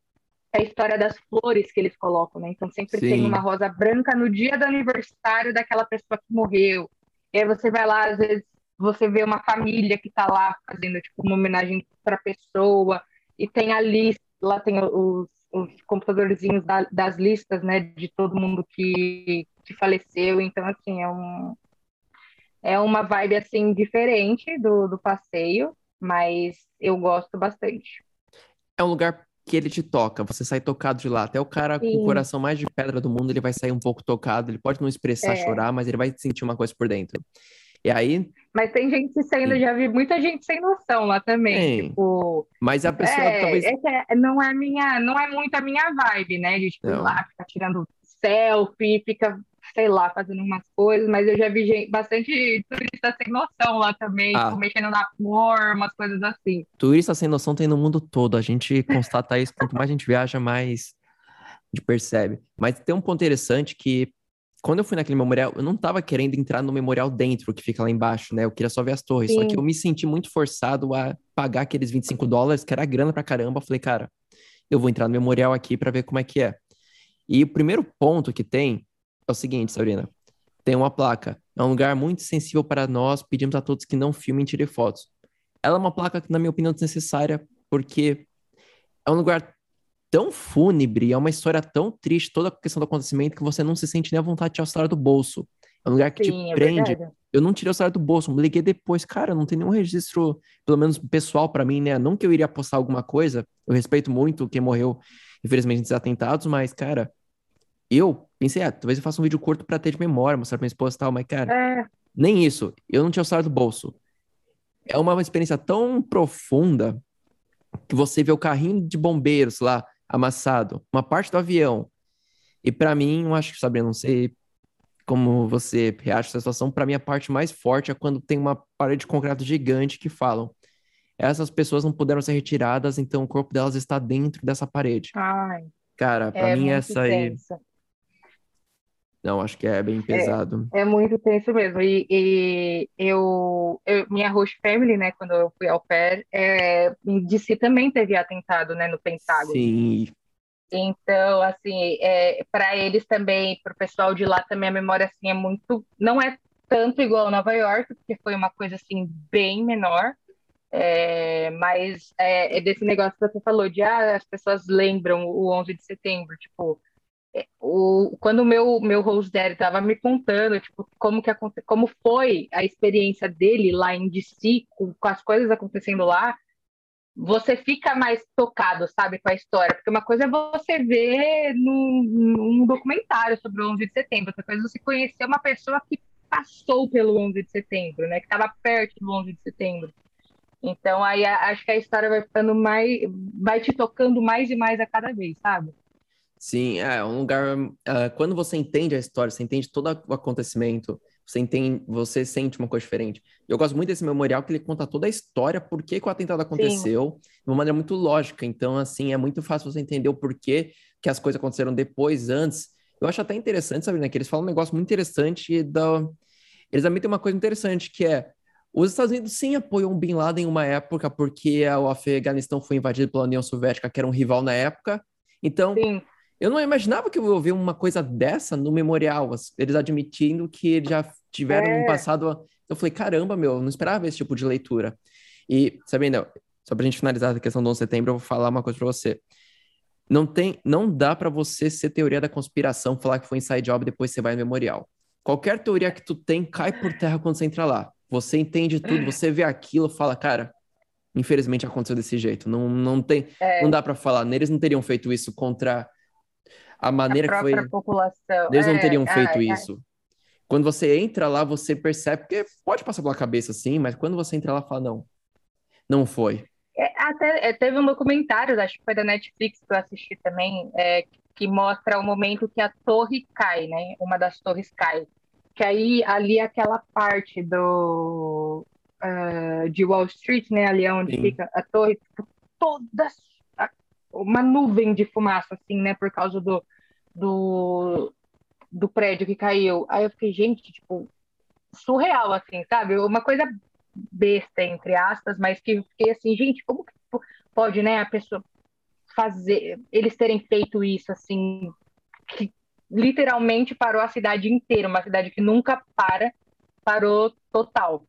a história das flores que eles colocam, né? Então sempre tem Sim. uma rosa branca no dia do aniversário daquela pessoa que morreu. E aí você vai lá, às vezes você vê uma família que tá lá fazendo tipo uma homenagem para a pessoa e tem a lista, lá tem os, os computadorzinhos da- das listas, né, de todo mundo que, que faleceu. Então assim, é um é uma vibe assim diferente do, do passeio, mas eu gosto bastante. É um lugar que ele te toca, você sai tocado de lá. Até o cara com o Sim. coração mais de pedra do mundo, ele vai sair um pouco tocado. Ele pode não expressar, É. chorar, mas ele vai sentir uma coisa por dentro. E aí, Mas tem gente sendo, Sim. já vi muita gente sem noção lá também, Tem. tipo, mas a pessoa é, talvez. é não é minha, não é muito a minha vibe, né? De tipo, ir Não. lá, ficar tirando selfie, fica, sei lá, fazendo umas coisas, mas eu já vi gente, bastante turista sem noção lá também, Ah. tipo, mexendo na flor, umas coisas assim. Turista sem noção tem no mundo todo. A gente [LAUGHS] constata isso. Quanto mais a gente viaja, mais a gente percebe. Mas tem um ponto interessante que, quando eu fui naquele memorial, eu não tava querendo entrar no memorial dentro, que fica lá embaixo, né? Eu queria só ver as torres. Só Sim. que eu me senti muito forçado a pagar aqueles 25 dólares, que era grana pra caramba. Eu falei, cara, eu vou entrar no memorial aqui pra ver como é que é. E o primeiro ponto que tem é o seguinte, Sabrina. Tem uma placa. É um lugar muito sensível para nós. Pedimos a todos que não filmem e tirem fotos. Ela é uma placa que, na minha opinião, é desnecessária, porque é um lugar tão fúnebre, é uma história tão triste, toda a questão do acontecimento, que você não se sente nem à vontade de tirar o celular do bolso. É um lugar que Sim, te é prende. Verdade. Eu não tirei o celular do bolso, me liguei depois. Cara, não tem nenhum registro, pelo menos pessoal para mim, né? Não que eu iria postar alguma coisa, eu respeito muito quem morreu, infelizmente, nesses atentados, mas, cara, eu pensei, ah, talvez eu faça um vídeo curto para ter de memória, mostrar pra minha esposa e tal, mas, cara, é. nem isso. Eu não tinha o celular do bolso. É uma experiência tão profunda que você vê o carrinho de bombeiros lá amassado, uma parte do avião. E para mim, eu acho que, Sabrina, não sei como você reage essa situação, para mim a parte mais forte é quando tem uma parede de concreto gigante que falam essas pessoas não puderam ser retiradas, então o corpo delas está dentro dessa parede. Ai, Cara, para é mim essa aí. Não, acho que é bem é, pesado. É, é muito tenso mesmo. E, e eu, eu, minha host family, né, quando eu fui ao pé, é, de si também teve atentado, né, no Pentágono. Sim. Então, assim, é, para eles também, para o pessoal de lá também a memória assim é muito, não é tanto igual Nova York, porque foi uma coisa assim bem menor. É, mas é, é, desse negócio que você falou de ah, as pessoas lembram o 11 de setembro, tipo, o, quando o meu, meu host dad estava me contando, tipo, como, que, como foi a experiência dele lá em DC, com, com, as coisas acontecendo lá, você fica mais tocado, sabe, com a história. Porque uma coisa é você ver num, num documentário sobre o 11 de setembro, outra coisa é você conhecer uma pessoa que passou pelo 11 de setembro, né, que estava perto do 11 de setembro. Então, aí acho que a história vai ficando mais, vai te tocando mais e mais a cada vez, sabe? Sim, é um lugar. Uh, quando você entende a história, você entende todo o acontecimento, você entende, você sente uma coisa diferente. Eu gosto muito desse memorial que ele conta toda a história, por que, que o atentado aconteceu, Sim. de uma maneira muito lógica. Então, assim, é muito fácil você entender o porquê que as coisas aconteceram depois, antes. Eu acho até interessante, sabe, né? Que eles falam um negócio muito interessante da. Eles também têm uma coisa interessante que é os Estados Unidos sim apoiam Bin Laden em uma época porque o Afeganistão foi invadido pela União Soviética, que era um rival na época. Então, sim. Eu não imaginava que eu ia ver uma coisa dessa no memorial, eles admitindo que eles já tiveram é. um passado. Eu falei, caramba, meu, eu não esperava esse tipo de leitura. E, sabendo, só pra gente finalizar a questão do 11 de setembro, eu vou falar uma coisa pra você. Não tem, não dá para você ser teoria da conspiração, falar que foi inside job e depois você vai no memorial. Qualquer teoria que tu tem cai por terra quando você entra lá. Você entende tudo, você vê aquilo, fala, cara, infelizmente aconteceu desse jeito. Não, não tem, é. não dá para falar. Eles não teriam feito isso contra a maneira a que foi. população. Eles não é, teriam feito isso. Quando você entra lá, você percebe, porque pode passar pela cabeça assim, mas quando você entra lá, fala, não, não foi. É, até é, teve um documentário, acho que foi da Netflix que eu assisti também, é, que mostra o momento que a torre cai, né? Uma das torres cai. Que aí ali aquela parte do uh, de Wall Street, né? Ali onde Sim. fica a torre, tipo, toda uma nuvem de fumaça, assim, né? Por causa do, do, do prédio que caiu. Aí eu fiquei, gente, tipo, surreal, assim, sabe? Uma coisa besta, entre aspas, mas que eu fiquei assim, gente, como que pode, né, a pessoa fazer, eles terem feito isso, assim, que literalmente parou a cidade inteira, uma cidade que nunca para, parou total.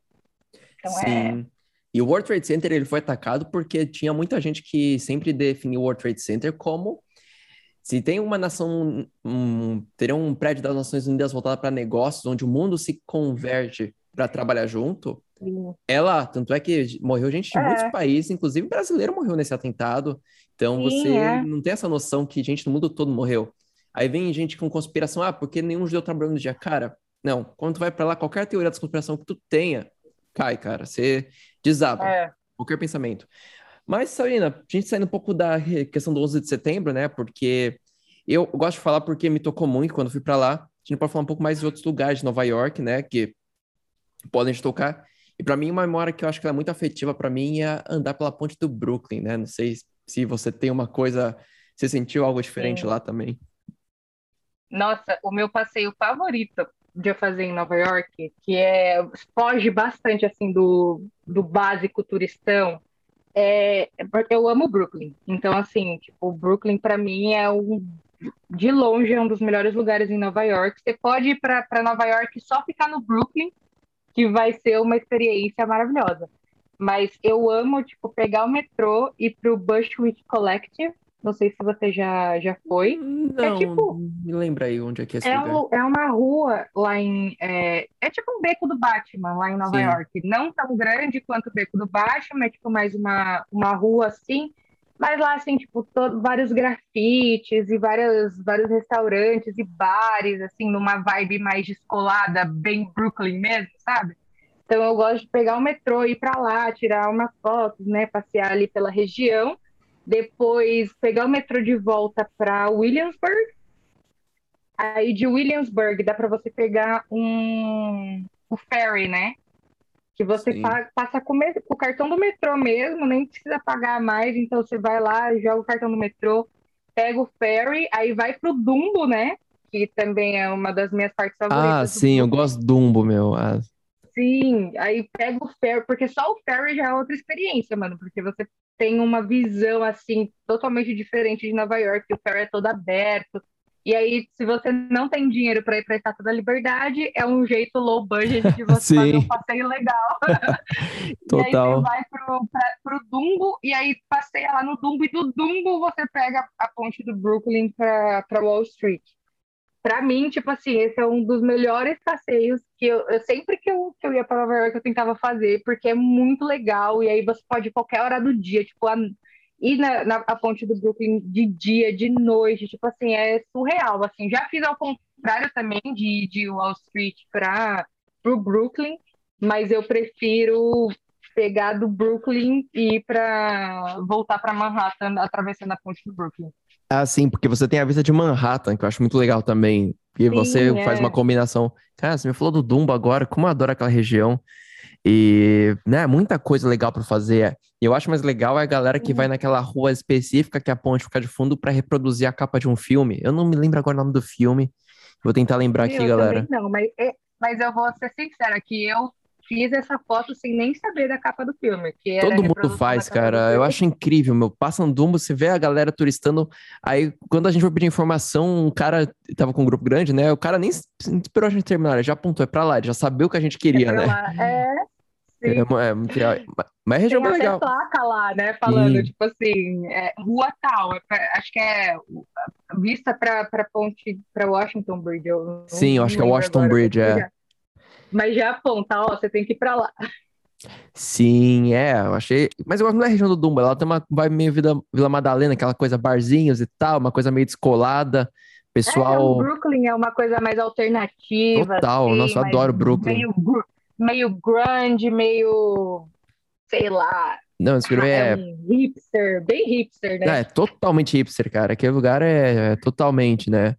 Então é Sim. é e o World Trade Center ele foi atacado porque tinha muita gente que sempre definiu o World Trade Center como se tem uma nação, um, teria um prédio das Nações Unidas voltado para negócios, onde o mundo se converge para trabalhar junto, Sim. é. Tanto é que morreu gente de é. muitos países, inclusive brasileiro morreu nesse atentado. Então Sim, você é. não tem essa noção que gente no mundo todo morreu. Aí vem gente com conspiração, ah, porque nenhum judeu trabalhou no dia. Cara, não. Quando tu vai para lá, qualquer teoria da conspiração que tu tenha, cai, cara. Você desaba. É. Qualquer pensamento. Mas, Sabrina, a gente saindo um pouco da questão do 11 de setembro, né? Porque eu gosto de falar porque me tocou muito quando fui para lá. A gente pode falar um pouco mais de outros lugares de Nova York, né? Que podem te tocar. E para mim, uma memória que eu acho que é muito afetiva para mim é andar pela ponte do Brooklyn, né? Não sei se você tem uma coisa, você sentiu algo diferente Sim. lá também. Nossa, o meu passeio favorito de eu fazer em Nova York, que é foge bastante assim do, do básico turistão, é, é porque eu amo Brooklyn. Então assim, tipo, Brooklyn para mim é um de longe é um dos melhores lugares em Nova York. Você pode ir para Nova York só ficar no Brooklyn, que vai ser uma experiência maravilhosa. Mas eu amo, tipo, pegar o metrô e pro Bushwick Collective, Não sei se você já, já foi. Não, É tipo, me lembra aí onde é que é esse é, um, é uma rua lá em. É, é tipo um beco do Batman, lá em Nova Sim. York. Não tão grande quanto o beco do Batman, é tipo mais uma, uma rua assim. Mas lá, assim, tipo, todo, vários grafites e várias, vários restaurantes e bares, assim, numa vibe mais descolada, bem Brooklyn mesmo, sabe? Então eu gosto de pegar o metrô, ir pra lá, tirar umas fotos, né? Passear ali pela região. Depois pegar o metrô de volta para Williamsburg. Aí de Williamsburg dá para você pegar um o ferry, né? Que você Sim. passa com o cartão do metrô mesmo, nem precisa pagar mais. Então você vai lá, joga o cartão do metrô, pega o ferry, aí vai pro Dumbo, né? Que também é uma das minhas partes Ah, favoritas do sim, eu gosto do Dumbo, meu. Ah, Sim, aí pega o ferry, porque só o ferry já é outra experiência, mano, porque você tem uma visão assim totalmente diferente de Nova York, o ferry é todo aberto. E aí, se você não tem dinheiro para ir para a Estátua da Liberdade, é um jeito low budget de [LAUGHS] você fazer um passeio legal. [LAUGHS] E aí você total. vai pro, pra, pro Dumbo e aí passeia lá no Dumbo e do Dumbo você pega a ponte do Brooklyn para para Wall Street. Pra mim, tipo assim, esse é um dos melhores passeios que eu, eu sempre que eu, que eu ia para Nova York eu tentava fazer, porque é muito legal, e aí você pode ir qualquer hora do dia, tipo, a, ir na, na a ponte do Brooklyn de dia, de noite, tipo assim, é surreal, assim. Já fiz ao contrário também, de, de Wall Street para o Brooklyn, mas eu prefiro pegar do Brooklyn e ir para voltar para Manhattan atravessando a ponte do Brooklyn. Ah, sim, porque você tem a vista de Manhattan, que eu acho muito legal também. E você Sim, faz uma é. combinação. Cara, você me falou do Dumbo agora, como eu adoro aquela região. E, né, muita coisa legal pra fazer. E eu acho mais legal é a galera que vai naquela rua específica que a ponte fica de fundo pra reproduzir a capa de um filme. Eu não me lembro agora o nome do filme. Vou tentar lembrar aqui, Eu galera. também não, mas, é- mas eu vou ser sincera que eu fiz essa foto sem nem saber da capa do filme, que Todo mundo faz, cara. Eu acho incrível, meu. Passa no Dumbo, você vê a galera turistando. Aí, quando a gente foi pedir informação, um cara tava com um grupo grande, né? O cara nem esperou a gente terminar, ele já apontou, é pra lá, ele já sabia o que a gente É queria, pra né? lá. É, É, sim. é muito legal. Mas mas é região Tem até legal. placa lá, né? Falando, Sim. tipo assim, é, rua tal. é pra- acho que é vista para para ponte, para Washington Bridge. Eu Sim, eu acho que é Washington agora, Bridge, é. Mas já aponta, ó, você tem que ir pra lá. Sim, é, eu achei. Mas eu gosto da região do Dumbo, ela tem uma vibe meio Vila, Vila Madalena, aquela coisa barzinhos e tal, uma coisa meio descolada. É, o Pessoal, Brooklyn é uma coisa mais alternativa, total. assim, Nossa, eu adoro Brooklyn. meio, meio grunge, meio, sei lá, Não, esse filme é é, um hipster, bem hipster, é, né? totalmente hipster, cara. Aquele lugar é, é totalmente, né?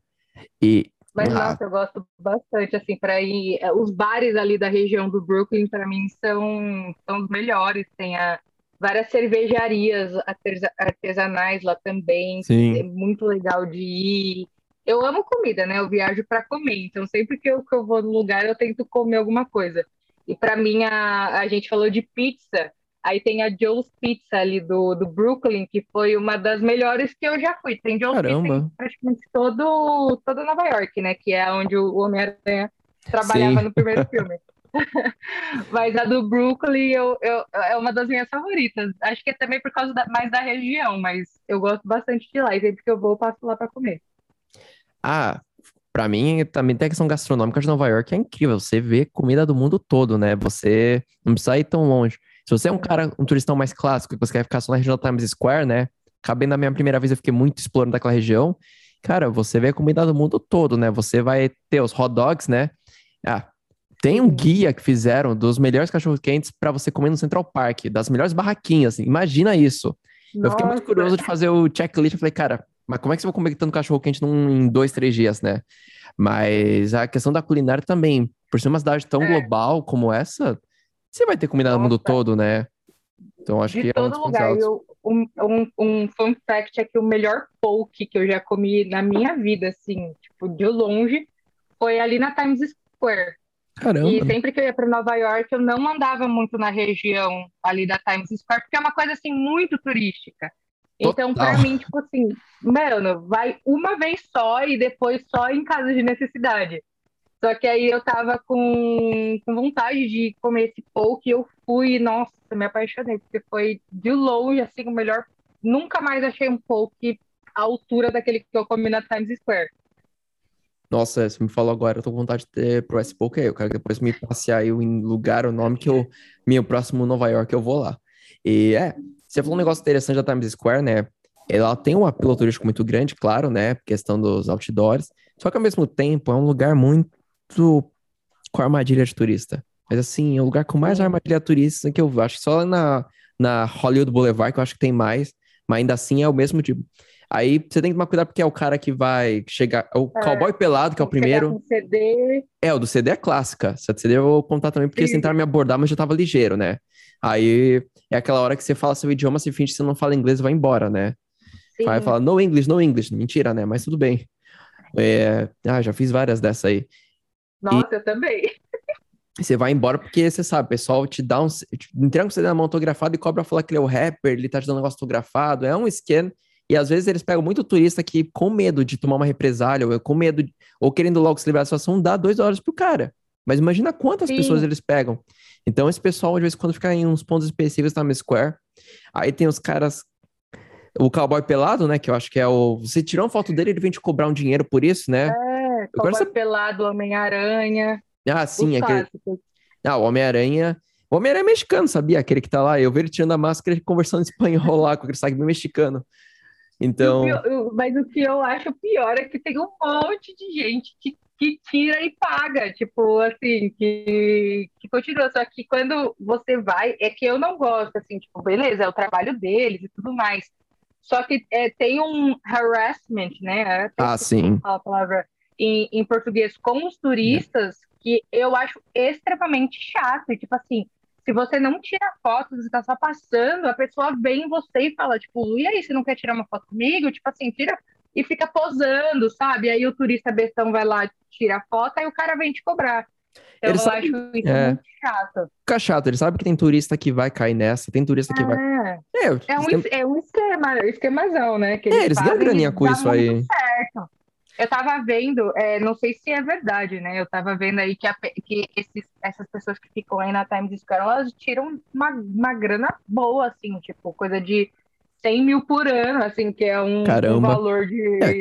E, Mas, ah, nossa, eu gosto bastante, assim, para ir. é, Os bares ali da região do Brooklyn, para mim, são, são os melhores. Tem a, várias cervejarias artesa- artesanais lá também. É sim, muito legal de ir. Eu amo comida, né? Eu viajo para comer. Então, sempre que eu, que eu vou no lugar, eu tento comer alguma coisa. E para mim, a, a gente falou de pizza. Aí tem a Joe's Pizza ali do, do Brooklyn, que foi uma das melhores que eu já fui. Tem Joe's Pizza em caramba. praticamente todo, todo Nova York, né? Que é onde o Homem-Aranha trabalhava Sim. no primeiro [LAUGHS] filme. [LAUGHS] Mas a do Brooklyn eu, eu- é uma das minhas favoritas. Acho que é também por causa da- mais da região, mas eu gosto bastante de lá. E sempre que eu vou, eu passo lá para comer. Ah, pra mim também tem a questão gastronômica de Nova York, é incrível. Você vê comida do mundo todo, né? Você não precisa ir tão longe. Se você é um cara, um turistão mais clássico, e você quer ficar só na região da Times Square, né? Acabei na minha primeira vez, eu fiquei muito explorando daquela região. Cara, você vê comida do mundo todo, né? Você vai ter os hot dogs, né? Ah, tem um guia que fizeram dos melhores cachorro-quentes pra você comer no Central Park, das melhores barraquinhas. assim. Imagina isso. Eu fiquei muito Nossa, curioso de fazer o checklist. Eu falei, cara, mas como é que você vai comer tanto cachorro quente num, em dois, três dias, né? Mas a questão da culinária também, por ser uma cidade tão É. global como essa, você vai ter comida no mundo todo, né? Então acho De que é um todo pontos lugar. Eu, um, um, um fun fact é que o melhor poke que eu já comi na minha vida, assim, tipo, de longe, foi ali na Times Square. E Caramba, sempre que eu ia para Nova York, eu não andava muito na região ali da Times Square, porque é uma coisa assim muito turística. Então, para mim, tipo assim, mano, vai uma vez só e depois só em caso de necessidade. Só que aí eu tava com, com vontade de comer esse poke e eu fui, nossa, me apaixonei, porque foi de longe, assim, o melhor. Nunca mais achei um poke a altura daquele que eu comi na Times Square. Nossa, você me falou agora, eu tô com vontade de ter pro S-Poke aí. Eu quero depois me passear aí em lugar, o nome que eu. Meu próximo Nova York, eu vou lá. E é, você falou um negócio interessante da Times Square, né? Ela tem um apelo turístico muito grande, claro, né? Questão dos outdoors. Só que ao mesmo tempo é um lugar muito com armadilha de turista. Mas assim, é o lugar com mais armadilha turista que eu acho. Só na, na Hollywood Boulevard que eu acho que tem mais. Mas ainda assim é o mesmo tipo. Aí você tem que tomar cuidado porque é o cara que vai chegar. O é, Cowboy Pelado, que é o primeiro. CD. É, o do CD é clássica. Essa CD eu vou contar também porque eles tentaram me abordar, mas já tava ligeiro, né? Aí é aquela hora que você fala seu idioma, você finge que você não fala inglês e vai embora, né? Sim. Vai falar no English, no English. Mentira, né? Mas tudo bem. É... Ah, já fiz várias dessa aí. Nossa, e... eu também. [LAUGHS] Você vai embora porque você sabe, o pessoal te dá um. Te entrega um CD na mão autografado e cobra falar que ele é o rapper, ele tá te dando um negócio autografado. É um esquema. E às vezes eles pegam muito turista que, com medo de tomar uma represália, ou com medo, de, ou querendo logo se livrar da situação, dá dois dólares pro cara. Mas imagina quantas Sim. pessoas eles pegam. Então, esse pessoal, de vez em quando, fica em uns pontos específicos na Times Square. Aí tem os caras. O cowboy pelado, né? Que eu acho que é o. Você tirou uma foto dele, ele vem te cobrar um dinheiro por isso, né? É, cowboy você... pelado, Homem-Aranha. Ah, sim, aquele. Ah, o Homem-Aranha. O Homem-Aranha é mexicano, sabia? Aquele que tá lá. Eu vi ele tirando a máscara e conversando em [LAUGHS] espanhol lá, com aquele saque bem mexicano. Então. O mas o que eu acho pior é que tem um monte de gente que, que tira e paga, tipo, assim, que, que continua. Só que quando você vai, é que eu não gosto, assim, tipo, beleza, é o trabalho deles e tudo mais. Só que é, tem um harassment, né? Ah, sim. A palavra em, em português com os turistas, que eu acho extremamente chato. E, tipo assim, se você não tira foto, você tá só passando, a pessoa vem em você e fala, tipo, e aí, você não quer tirar uma foto comigo? Tipo assim, tira e fica posando, sabe? Aí o turista bestão vai lá, tira a foto, aí o cara vem te cobrar. Então, ele eu sabe, acho isso é, muito chato. Fica chato, ele sabe que tem turista que vai cair nessa, tem turista que é. vai. É, é, um, é um esquema, esquemazão, né? Que é, eles ganham graninha com isso aí. Certo. Eu tava vendo, é, não sei se é verdade, né? Eu tava vendo aí que, a, que esses, essas pessoas que ficam aí na Times Square, elas tiram uma, uma grana boa, assim, tipo, coisa de 100 mil por ano, assim, que é um, um valor de, é.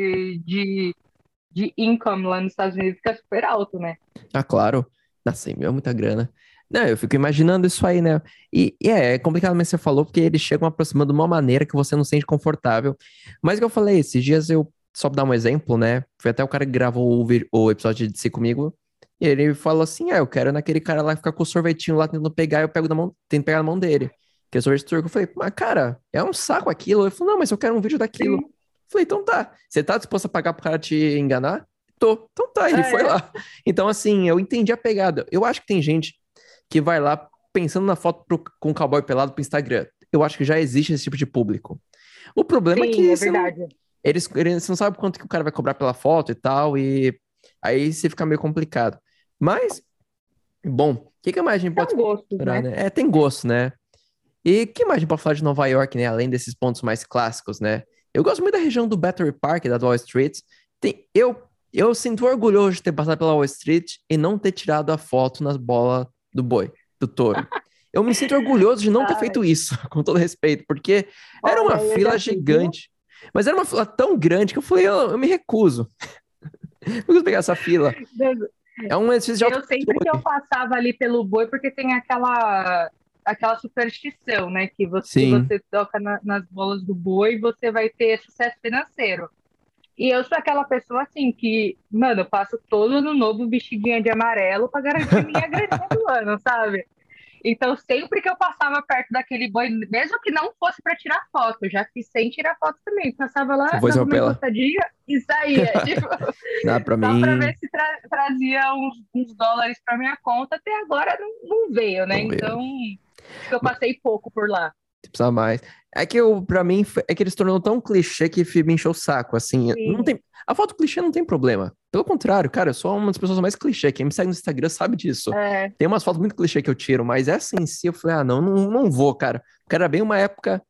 de, de income lá nos Estados Unidos que é super alto, né? Ah, claro. Na 100 mil é muita grana. Não, eu fico imaginando isso aí, né? E, e é, é complicado, mas você falou, porque eles chegam aproximando de uma maneira que você não sente confortável. Mas o que eu falei, esses dias eu só pra dar um exemplo, né? Foi até o cara que gravou o, o episódio de Si comigo. E ele falou assim: Ah, eu quero naquele cara lá ficar com o sorvetinho lá tentando pegar, eu pego da mão, tento pegar na mão dele. Que é sorvete turco. Eu falei, mas cara, é um saco aquilo. Ele falou, não, mas eu quero um vídeo daquilo. Sim. Eu falei, então tá. Você tá disposto a pagar pro cara te enganar? Tô. Então tá, ele é. foi lá. Então, assim, eu entendi a pegada. Eu acho que tem gente que vai lá pensando na foto pro, com o cowboy pelado pro Instagram. Eu acho que já existe esse tipo de público. O problema é Sim, é que. É verdade. Não eles, eles não sabem quanto que o cara vai cobrar pela foto e tal, e aí você fica meio complicado. Mas, bom, o que, que mais a gente pode tem gosto, né? né? É, tem gosto, né? E o que mais a gente pode falar de Nova York, né? Além desses pontos mais clássicos, né? Eu gosto muito da região do Battery Park, da Wall Street. Tem, eu, eu sinto orgulhoso de ter passado pela Wall Street e não ter tirado a foto nas bolas do boi, do touro. Eu me sinto orgulhoso de não ter [LAUGHS] feito isso, [LAUGHS] com todo respeito, porque era uma Olha, fila gigante. Mas era uma fila tão grande que eu falei, eu, eu me recuso. [LAUGHS] não consigo pegar essa fila. É um exercício de Eu sempre que eu passava ali pelo boi, porque tem aquela aquela superstição, né? Que você, você toca na, nas bolas do boi, você vai ter sucesso financeiro. E eu sou aquela pessoa assim que, mano, eu passo todo ano novo vestidinha de amarelo para garantir minha graninha do [LAUGHS] ano, sabe? Então, sempre que eu passava perto daquele boi, mesmo que não fosse para tirar foto, já fiz sem tirar foto também. Passava lá, dava uma encostadinha e saía. [LAUGHS] tipo, Dá pra só mim... para ver se tra trazia uns, uns dólares para minha conta. Até agora não, não veio, né? Não então, veio. eu passei pouco por lá. Precisa mais. É que eu, pra mim, é que eles tornou tão clichê que me encheu o saco, assim. Não tem, a foto clichê não tem problema. Pelo contrário, cara, eu sou uma das pessoas mais clichê. Quem me segue no Instagram sabe disso. É. Tem umas fotos muito clichê que eu tiro, mas essa em si eu falei, ah, não, não, não vou, cara. Porque era bem uma época.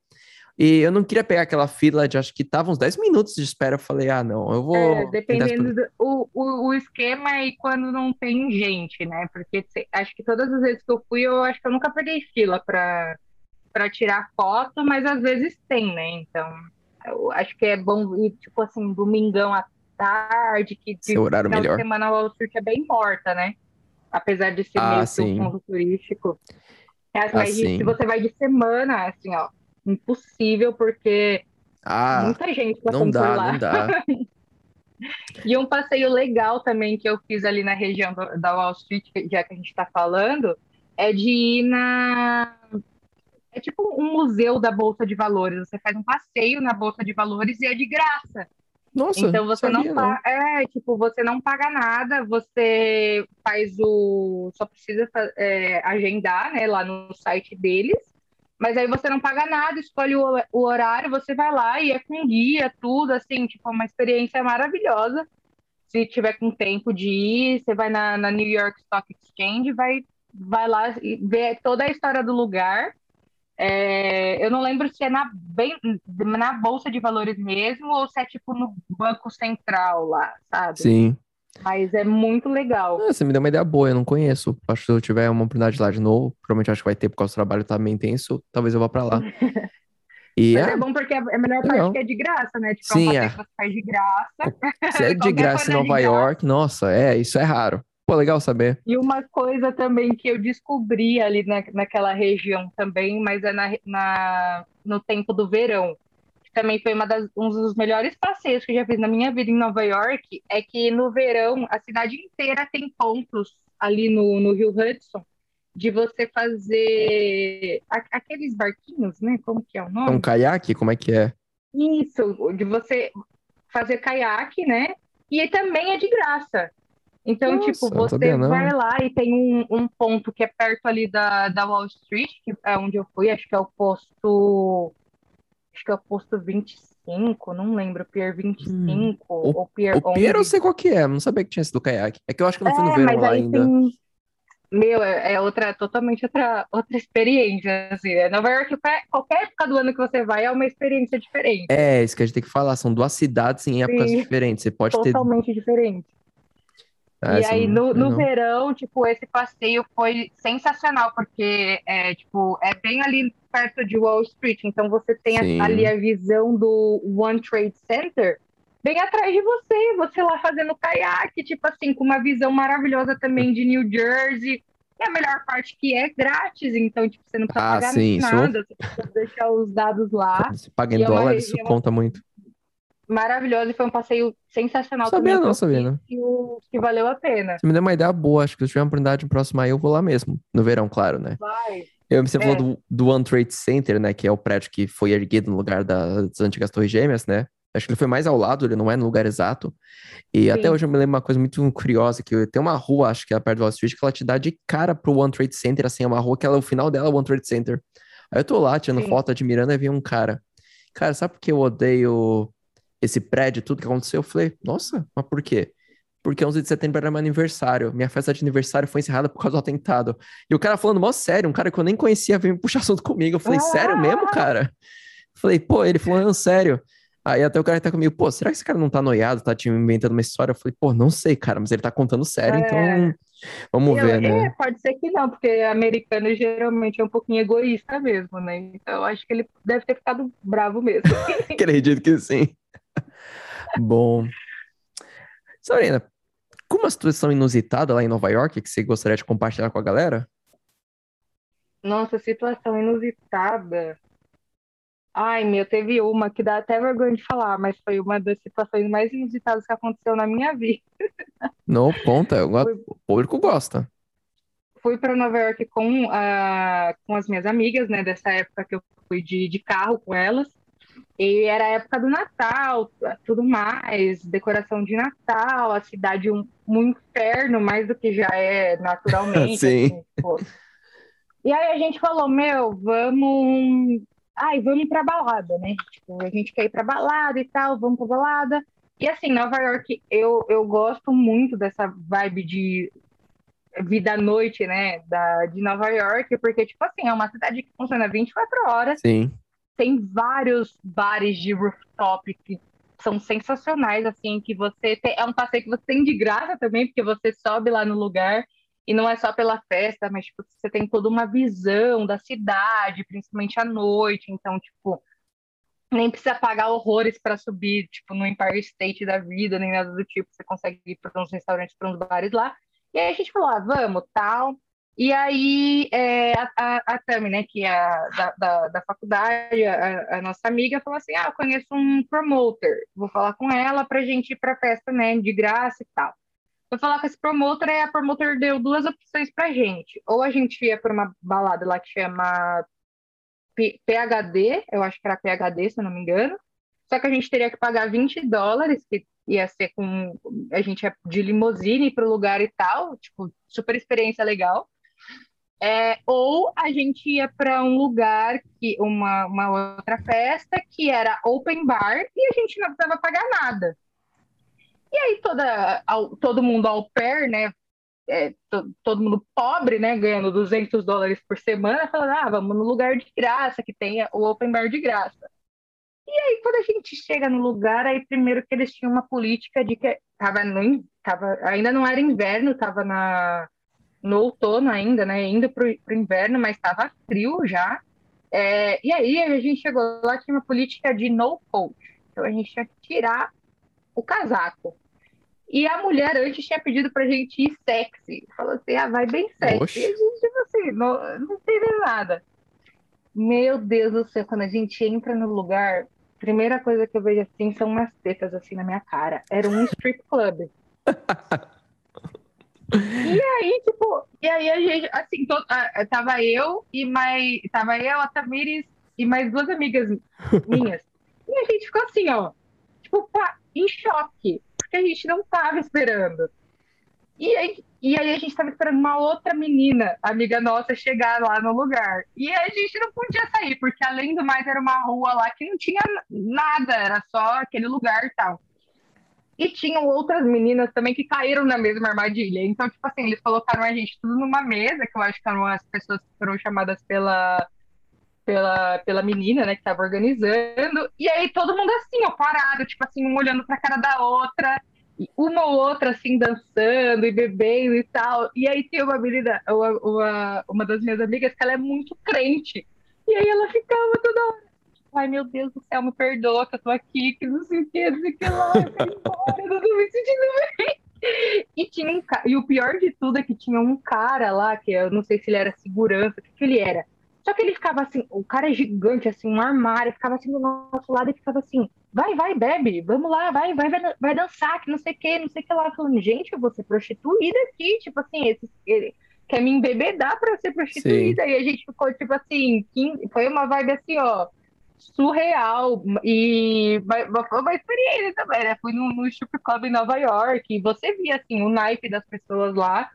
E eu não queria pegar aquela fila de acho que tava uns 10 minutos de espera. Eu falei, ah, não, eu vou. É, dependendo do o, o, o esquema e quando não tem gente, né? Porque acho que todas as vezes que eu fui, eu acho que eu nunca peguei fila pra para tirar foto, mas às vezes tem, né? Então. Eu acho que é bom ir, tipo assim, domingão à tarde, que de Seu horário melhor. semana Wall Street é bem morta, né? Apesar de ser Ah, meio que um ponto turístico. É, Ah, mas de- sim. se você vai de semana, assim, ó, impossível, porque Ah, muita gente não dá, lá. não dá. [LAUGHS] E um passeio legal também que eu fiz ali na região do- da Wall Street, já que a gente está falando, é de ir na. É tipo um museu da Bolsa de Valores. Você faz um passeio na Bolsa de Valores e é de graça. Nossa, Então você não sabia, não. paga, é, tipo, você não paga nada, você faz o, só precisa é, agendar, né, lá no site deles, mas aí você não paga nada, escolhe o, o horário, você vai lá e é com guia, tudo, assim, tipo, é uma experiência maravilhosa. Se tiver com tempo de ir, você vai na, na New York Stock Exchange, vai, vai lá e ver toda a história do lugar. É, eu não lembro se é na, bem, na Bolsa de Valores mesmo ou se é tipo no Banco Central lá, sabe? Sim. Mas é muito legal. Ah, você me deu uma ideia boa, eu não conheço. Acho que se eu tiver uma oportunidade lá de novo, provavelmente acho que vai ter, por causa do trabalho tá meio intenso, talvez eu vá pra lá. [LAUGHS] E Mas é, é bom porque a melhor legal. parte que é de graça, né? Tipo, Sim, é um é. você faz de graça. se é de [LAUGHS] graça em Nova graça. York, nossa, é, isso é raro. Pô, legal saber. E uma coisa também que eu descobri ali na, naquela região também, mas é na, na- no tempo do verão, que também foi uma das, um dos melhores passeios que eu já fiz na minha vida em Nova York, é que no verão a cidade inteira tem pontos ali no, no Rio Hudson de você fazer aqueles barquinhos, né? Como que é o É nome? um caiaque? Como é que é? Isso, de você fazer caiaque, né? E também é de graça. Então, Nossa, tipo, você vai lá e tem um, um ponto que é perto ali da, da Wall Street, que é onde eu fui, acho que é o posto. Acho que é o posto 25, não lembro, Pier 25 ou Pier O Pier eu 11. sei qual que é, não sabia que tinha sido caiaque. É que eu acho que não fui no É, verão mas lá ainda. tem. Meu, é, é outra, totalmente outra, outra experiência, assim, né? Nova York, qualquer, época do ano que você vai é uma experiência diferente, É, isso que a gente tem que falar, são duas cidades em épocas Sim. diferentes. Você pode ter. totalmente diferente. Ah, E aí, no, não- no não. verão, tipo, esse passeio foi sensacional, porque é, tipo, é bem ali perto de Wall Street, então você tem a- ali a visão do One Trade Center bem atrás de você, você lá fazendo caiaque, tipo assim, com uma visão maravilhosa também de New Jersey. E a melhor parte que é grátis, então, tipo, você não precisa Ah, pagar sim, isso- nada, você precisa deixar os dados lá. Você paga em e é dólar, isso região- conta muito. Maravilhoso, e foi um passeio sensacional Sabia também. não, sabia não. Que, o- que valeu a pena. Você me deu uma ideia boa, acho que se eu tiver uma oportunidade no próximo aí, eu vou lá mesmo. No verão, claro, né? Vai. Eu, você É. falou do, do One Trade Center, né? Que é o prédio que foi erguido no lugar da- das antigas Torres Gêmeas, né? Acho que ele foi mais ao lado, ele não é no lugar exato. E Sim. até hoje eu me lembro uma coisa muito curiosa, que tem uma rua, acho que é perto do Wall Street, que ela te dá de cara pro One Trade Center, assim, é uma rua que ela, o final dela é o One Trade Center. Aí eu tô lá, tirando Sim. foto, admirando, e vi um cara. Cara, sabe por que eu odeio esse prédio, tudo que aconteceu? Eu falei, nossa, mas por quê? Porque 11 de setembro era meu aniversário. Minha festa de aniversário foi encerrada por causa do atentado. E o cara falando mó sério, um cara que eu nem conhecia veio me puxar [LAUGHS] assunto comigo. Eu falei, sério mesmo, cara? Falei, pô, ele falou, não, sério. Aí até o cara tá comigo, pô, será que esse cara não tá noiado, tá te inventando uma história? Eu falei, pô, não sei, cara, mas ele tá contando sério, É. então vamos Eu- ver, né? É, pode ser que não, porque americano geralmente é um pouquinho egoísta mesmo, né? Então eu acho que ele deve ter ficado bravo mesmo. [LAUGHS] Acredito que sim. Bom. Sabrina, com uma situação inusitada lá em Nova York que você gostaria de compartilhar com a galera? Nossa, situação inusitada. Ai, meu, teve uma que dá até vergonha de falar, mas foi uma das situações mais inusitadas que aconteceu na minha vida. Não, conta, eu go- Foi- o público gosta. Fui para Nova York com, a, com as minhas amigas, né? Dessa época que eu fui de, de carro com elas. E era a época do Natal, tudo mais, decoração de Natal, a cidade um, um inferno, mais do que já é naturalmente. [LAUGHS] Sim. assim, pô. E aí a gente falou, meu, vamos. Ai, vamos pra balada, né? Tipo, a gente quer ir pra balada e tal, vamos pra balada. E assim, Nova York, eu, eu gosto muito dessa vibe de vida à noite, né? Da, de Nova York, porque, tipo assim, é uma cidade que funciona 24 horas Sim. Tem vários bares de rooftop que são sensacionais, assim, que você tem, é um passeio que você tem de graça também, porque você sobe lá no lugar e não é só pela festa, mas tipo, você tem toda uma visão da cidade, principalmente à noite, então, tipo, nem precisa pagar horrores para subir, tipo, no Empire State da vida, nem nada do tipo. Você consegue ir para uns restaurantes, para uns bares lá. E aí a gente falou, ah, vamos, tal. E aí é, a, a, a Tami, né, que é da, da, da faculdade, a, a, nossa amiga, falou assim, ah, eu conheço um promoter, vou falar com ela pra gente ir pra festa, né, de graça e tal. Vou falar com esse promotor, e a promotor deu duas opções pra gente. Ou a gente ia pra uma balada lá que chama P PHD, eu acho que era PHD, se eu não me engano, só que a gente teria que pagar 20 dólares, que ia ser com. A gente ia de limusine para o lugar e tal, tipo, super experiência legal. É, ou a gente ia para um lugar, que uma, uma outra festa, que era open bar, e a gente não precisava pagar nada. E aí toda, todo mundo ao pair, né? É, to, todo mundo pobre, né? Ganhando 200 dólares por semana, falando, ah, vamos no lugar de graça, que tenha o open bar de graça. E aí, quando a gente chega no lugar, aí primeiro que eles tinham uma política de que tava no, tava, ainda não era inverno, tava na, no outono ainda, né? Indo pro, pro inverno, mas estava frio já. É, e aí a gente chegou lá, tinha uma política de no coat. Então a gente tinha que tirar o casaco. E a mulher antes tinha pedido pra gente ir sexy. Falou assim, ah, vai bem sexy. Oxe. E a gente, tipo assim, não, não entendeu nada. Meu Deus do céu, quando a gente entra no lugar, primeira coisa que eu vejo assim são umas tetas assim na minha cara. Era um strip club. [LAUGHS] e aí, tipo, e aí a gente, assim, to, a, tava eu e mais. Tava eu, a Tamires e mais duas amigas minhas. E a gente ficou assim, ó, tipo, pá, em choque, porque a gente não tava esperando. E aí, e aí a gente estava esperando uma outra menina, amiga nossa, chegar lá no lugar. E a gente não podia sair, porque além do mais era uma rua lá que não tinha nada, era só aquele lugar e tal. E tinham outras meninas também que caíram na mesma armadilha. Então, tipo assim, eles colocaram a gente tudo numa mesa, que eu acho que eram as pessoas que foram chamadas pela, pela, pela menina, né, que estava organizando. E aí todo mundo assim, ó, parado, tipo assim, um olhando pra cara da outra uma ou outra assim dançando e bebendo e tal. E aí tem uma menina, uma, uma, uma das minhas amigas, que ela é muito crente. E aí ela ficava toda hora. Ai, meu Deus do céu, me perdoa que eu tô aqui, que não sei o que, não sei o que lá, eu quero embora, eu não tô me sentindo bem. E, tinha um, e o pior de tudo é que tinha um cara lá, que eu não sei se ele era segurança, o que, que ele era. Só que ele ficava assim, o cara é gigante, assim, um armário, ficava assim do nosso lado e ficava assim, vai, vai, bebe, vamos lá, vai, vai, vai, vai dançar, que não sei o que, não sei o que lá. Falando, gente, eu vou ser prostituída aqui, tipo assim, esse, ele quer me embebedar pra ser prostituída. Sim. E a gente ficou, tipo assim, 15, foi uma vibe assim, ó, surreal. E foi uma experiência também, né? Fui no strip club em Nova York e você via, assim, o naipe das pessoas lá,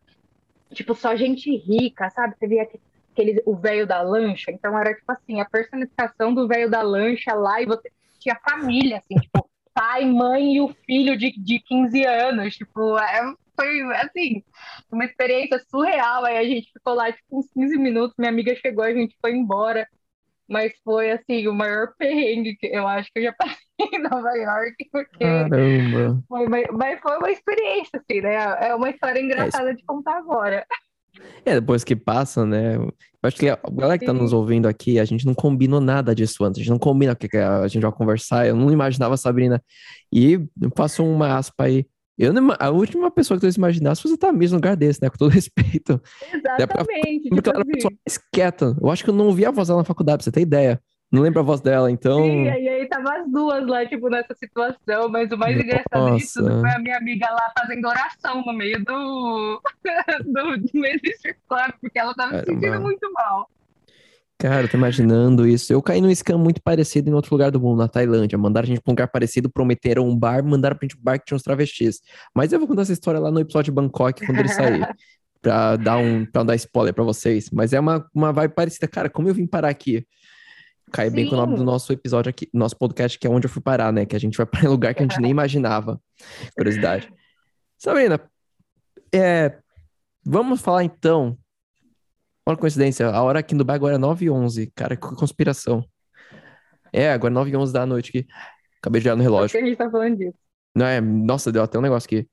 tipo, só gente rica, sabe? Você via que aquele, o velho da lancha. Então era tipo assim, a personificação do velho da lancha lá e você tinha família, assim, tipo, [LAUGHS] pai, mãe e o filho de, de 15 anos. Tipo, é, foi assim, uma experiência surreal. Aí a gente ficou lá, tipo, uns 15 minutos, minha amiga chegou, a gente foi embora. Mas foi assim, o maior perrengue que eu acho que eu já passei em Nova York, porque Caramba. Foi, mas foi uma experiência, assim, né? É uma história engraçada é. de contar agora. É, depois que passa, né? Eu acho que a galera que tá nos ouvindo aqui, a gente não combinou nada disso antes. A gente não combina o que a gente vai conversar. Eu não imaginava a Sabrina. E passou uma aspa aí. Eu não, a última pessoa que eu imaginasse fosse a mesmo lugar desse, né? Com todo [LAUGHS] respeito. Exatamente. Porque ela era a pessoa assim. mais quieta. Eu acho que eu não ouvi a voz dela na faculdade, pra você ter ideia. Não lembro a voz dela, então. Sim, e aí tava as duas lá, tipo, nessa situação, mas o mais Nossa. engraçado disso foi a minha amiga lá fazendo oração no meio do. [LAUGHS] do, do meio club, porque ela tava se sentindo muito mal. Cara, eu tô imaginando isso. Eu caí num scam muito parecido em outro lugar do mundo, na Tailândia. Mandaram a gente pra um lugar parecido, prometeram um bar, mandaram pra gente um bar que tinha uns travestis. Mas eu vou contar essa história lá no episódio de Bangkok, quando ele sair. [LAUGHS] pra dar um pra dar spoiler pra vocês. Mas é uma, uma vibe parecida. Cara, como eu vim parar aqui? Cai Sim. bem com o nome do nosso episódio aqui, nosso podcast, que é onde eu fui parar, né? Que a gente vai para um [LAUGHS] lugar que a gente nem imaginava. Curiosidade. Sabrina, é, vamos falar então. Olha a coincidência, a hora aqui no Dubai agora é 9 h 11 Cara, que conspiração. É, agora é 9 h 11 da noite aqui. Acabei de olhar no relógio. Por que a gente tá falando disso? Não, é, nossa, deu até um negócio aqui.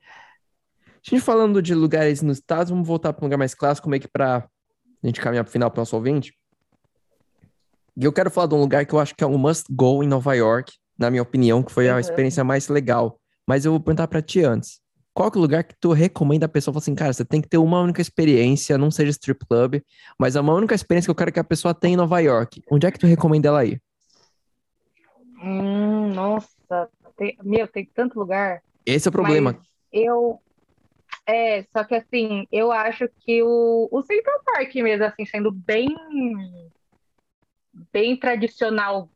A gente falando de lugares nos Estados, vamos voltar para um lugar mais clássico, meio que para a gente caminhar para o final para o nosso ouvinte. E eu quero falar de um lugar que eu acho que é um must go em Nova York, na minha opinião, que foi a Uhum. experiência mais legal. Mas eu vou perguntar pra ti antes. Qual que é o lugar que tu recomenda a pessoa? Fala assim, cara, você tem que ter uma única experiência, não seja strip club, mas é uma única experiência que eu quero que a pessoa tenha em Nova York. Onde é que tu recomenda ela ir? Hum, nossa, tem- meu, tem tanto lugar. Esse é o problema. Eu. É, só que assim, eu acho que o, o Central Park mesmo, assim, sendo bem. Bem tradicional,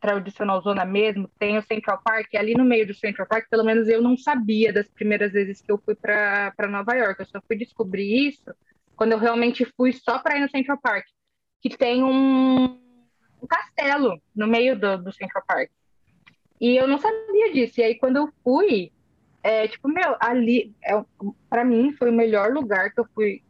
tradicional zona mesmo, tem o Central Park. e Ali no meio do Central Park, pelo menos eu não sabia das primeiras vezes que eu fui para Nova York. Eu só fui descobrir isso quando eu realmente fui só para ir no Central Park, que tem um, um castelo no meio do, do Central Park. E eu não sabia disso. E aí, quando eu fui, é, tipo, meu, ali, é, para mim, foi o melhor lugar que eu fui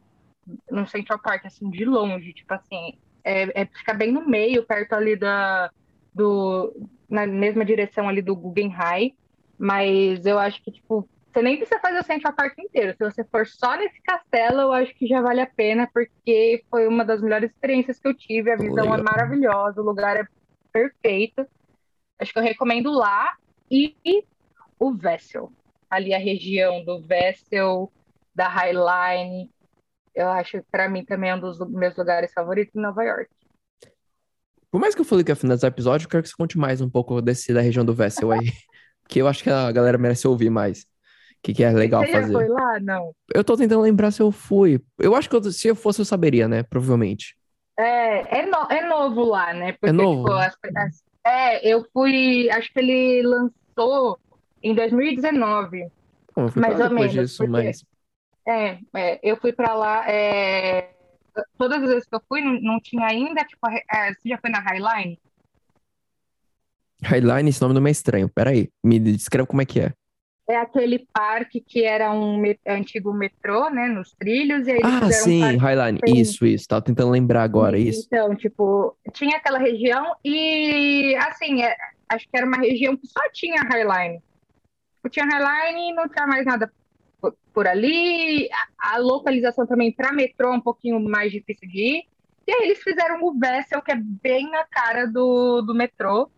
no Central Park, assim, de longe. Tipo assim, é, é ficar bem no meio, perto ali da, do, na mesma direção ali do Guggenheim. Mas eu acho que, tipo, você nem precisa fazer o Central Park inteiro. Se você for só nesse castelo, eu acho que já vale a pena, porque foi uma das melhores experiências que eu tive. A visão é Legal. maravilhosa, o lugar é perfeito. Acho que eu recomendo lá e o Vessel. Ali a região do Vessel, da Highline. Eu acho que para mim também é um dos meus lugares favoritos em Nova York. Por mais que eu falei que ia finalizar o episódio, eu quero que você conte mais um pouco desse da região do Vessel aí. [LAUGHS] que eu acho que a galera merece ouvir mais. O que, que é legal Você fazer. foi lá? Não. Eu tô tentando lembrar se eu fui. Eu acho que eu- se eu fosse, eu saberia, né? Provavelmente. É, é, no- é novo lá, né? Porque, novo? tipo, as- as- é, eu fui. Acho que ele lançou em 2019. Bom, eu fui Mais ou menos, disso, porque- mas. É, é, eu fui pra lá. é, todas as vezes que eu fui, não, não tinha ainda. Tipo, é, você já foi na Highline? Highline, esse nome não é estranho. Peraí, me descreve como é que é. É aquele parque que era um antigo metrô, né? Nos trilhos, e aí Ah, um sim, parque Highline. bem- Isso, isso. Tava tentando lembrar agora, isso. Então, tipo, tinha aquela região e, assim, é- acho que era uma região que só tinha Highline. Tipo, Tinha Highline e não tinha mais nada por, por ali. A, a localização também para metrô é um pouquinho mais difícil de ir. E aí eles fizeram o Vessel, que é bem na cara do, do metrô.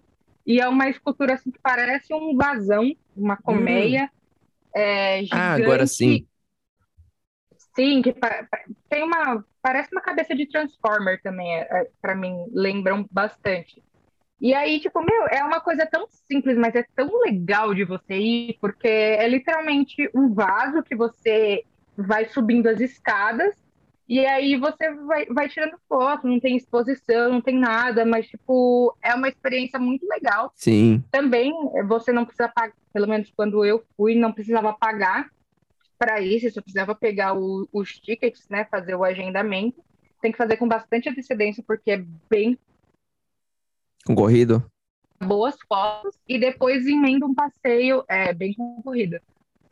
E é uma escultura, assim, que parece um vazão, uma colmeia. é, Hum. Ah, agora gigante. sim. Sim, que tem uma. Parece uma cabeça de Transformer também, é, é, pra mim, lembram bastante. E aí, tipo, meu, é uma coisa tão simples, mas é tão legal de você ir, porque é literalmente um vaso que você vai subindo as escadas, e aí você vai, vai tirando foto, não tem exposição, não tem nada, mas, tipo, é uma experiência muito legal. Sim. Também eh, você não precisa pagar, pelo menos quando eu fui, não precisava pagar para isso, você precisava pegar o- os tickets, né, fazer o agendamento. Tem que fazer com bastante antecedência, porque é bem Concorrido? boas fotos, e depois emenda um passeio, é bem concorrido.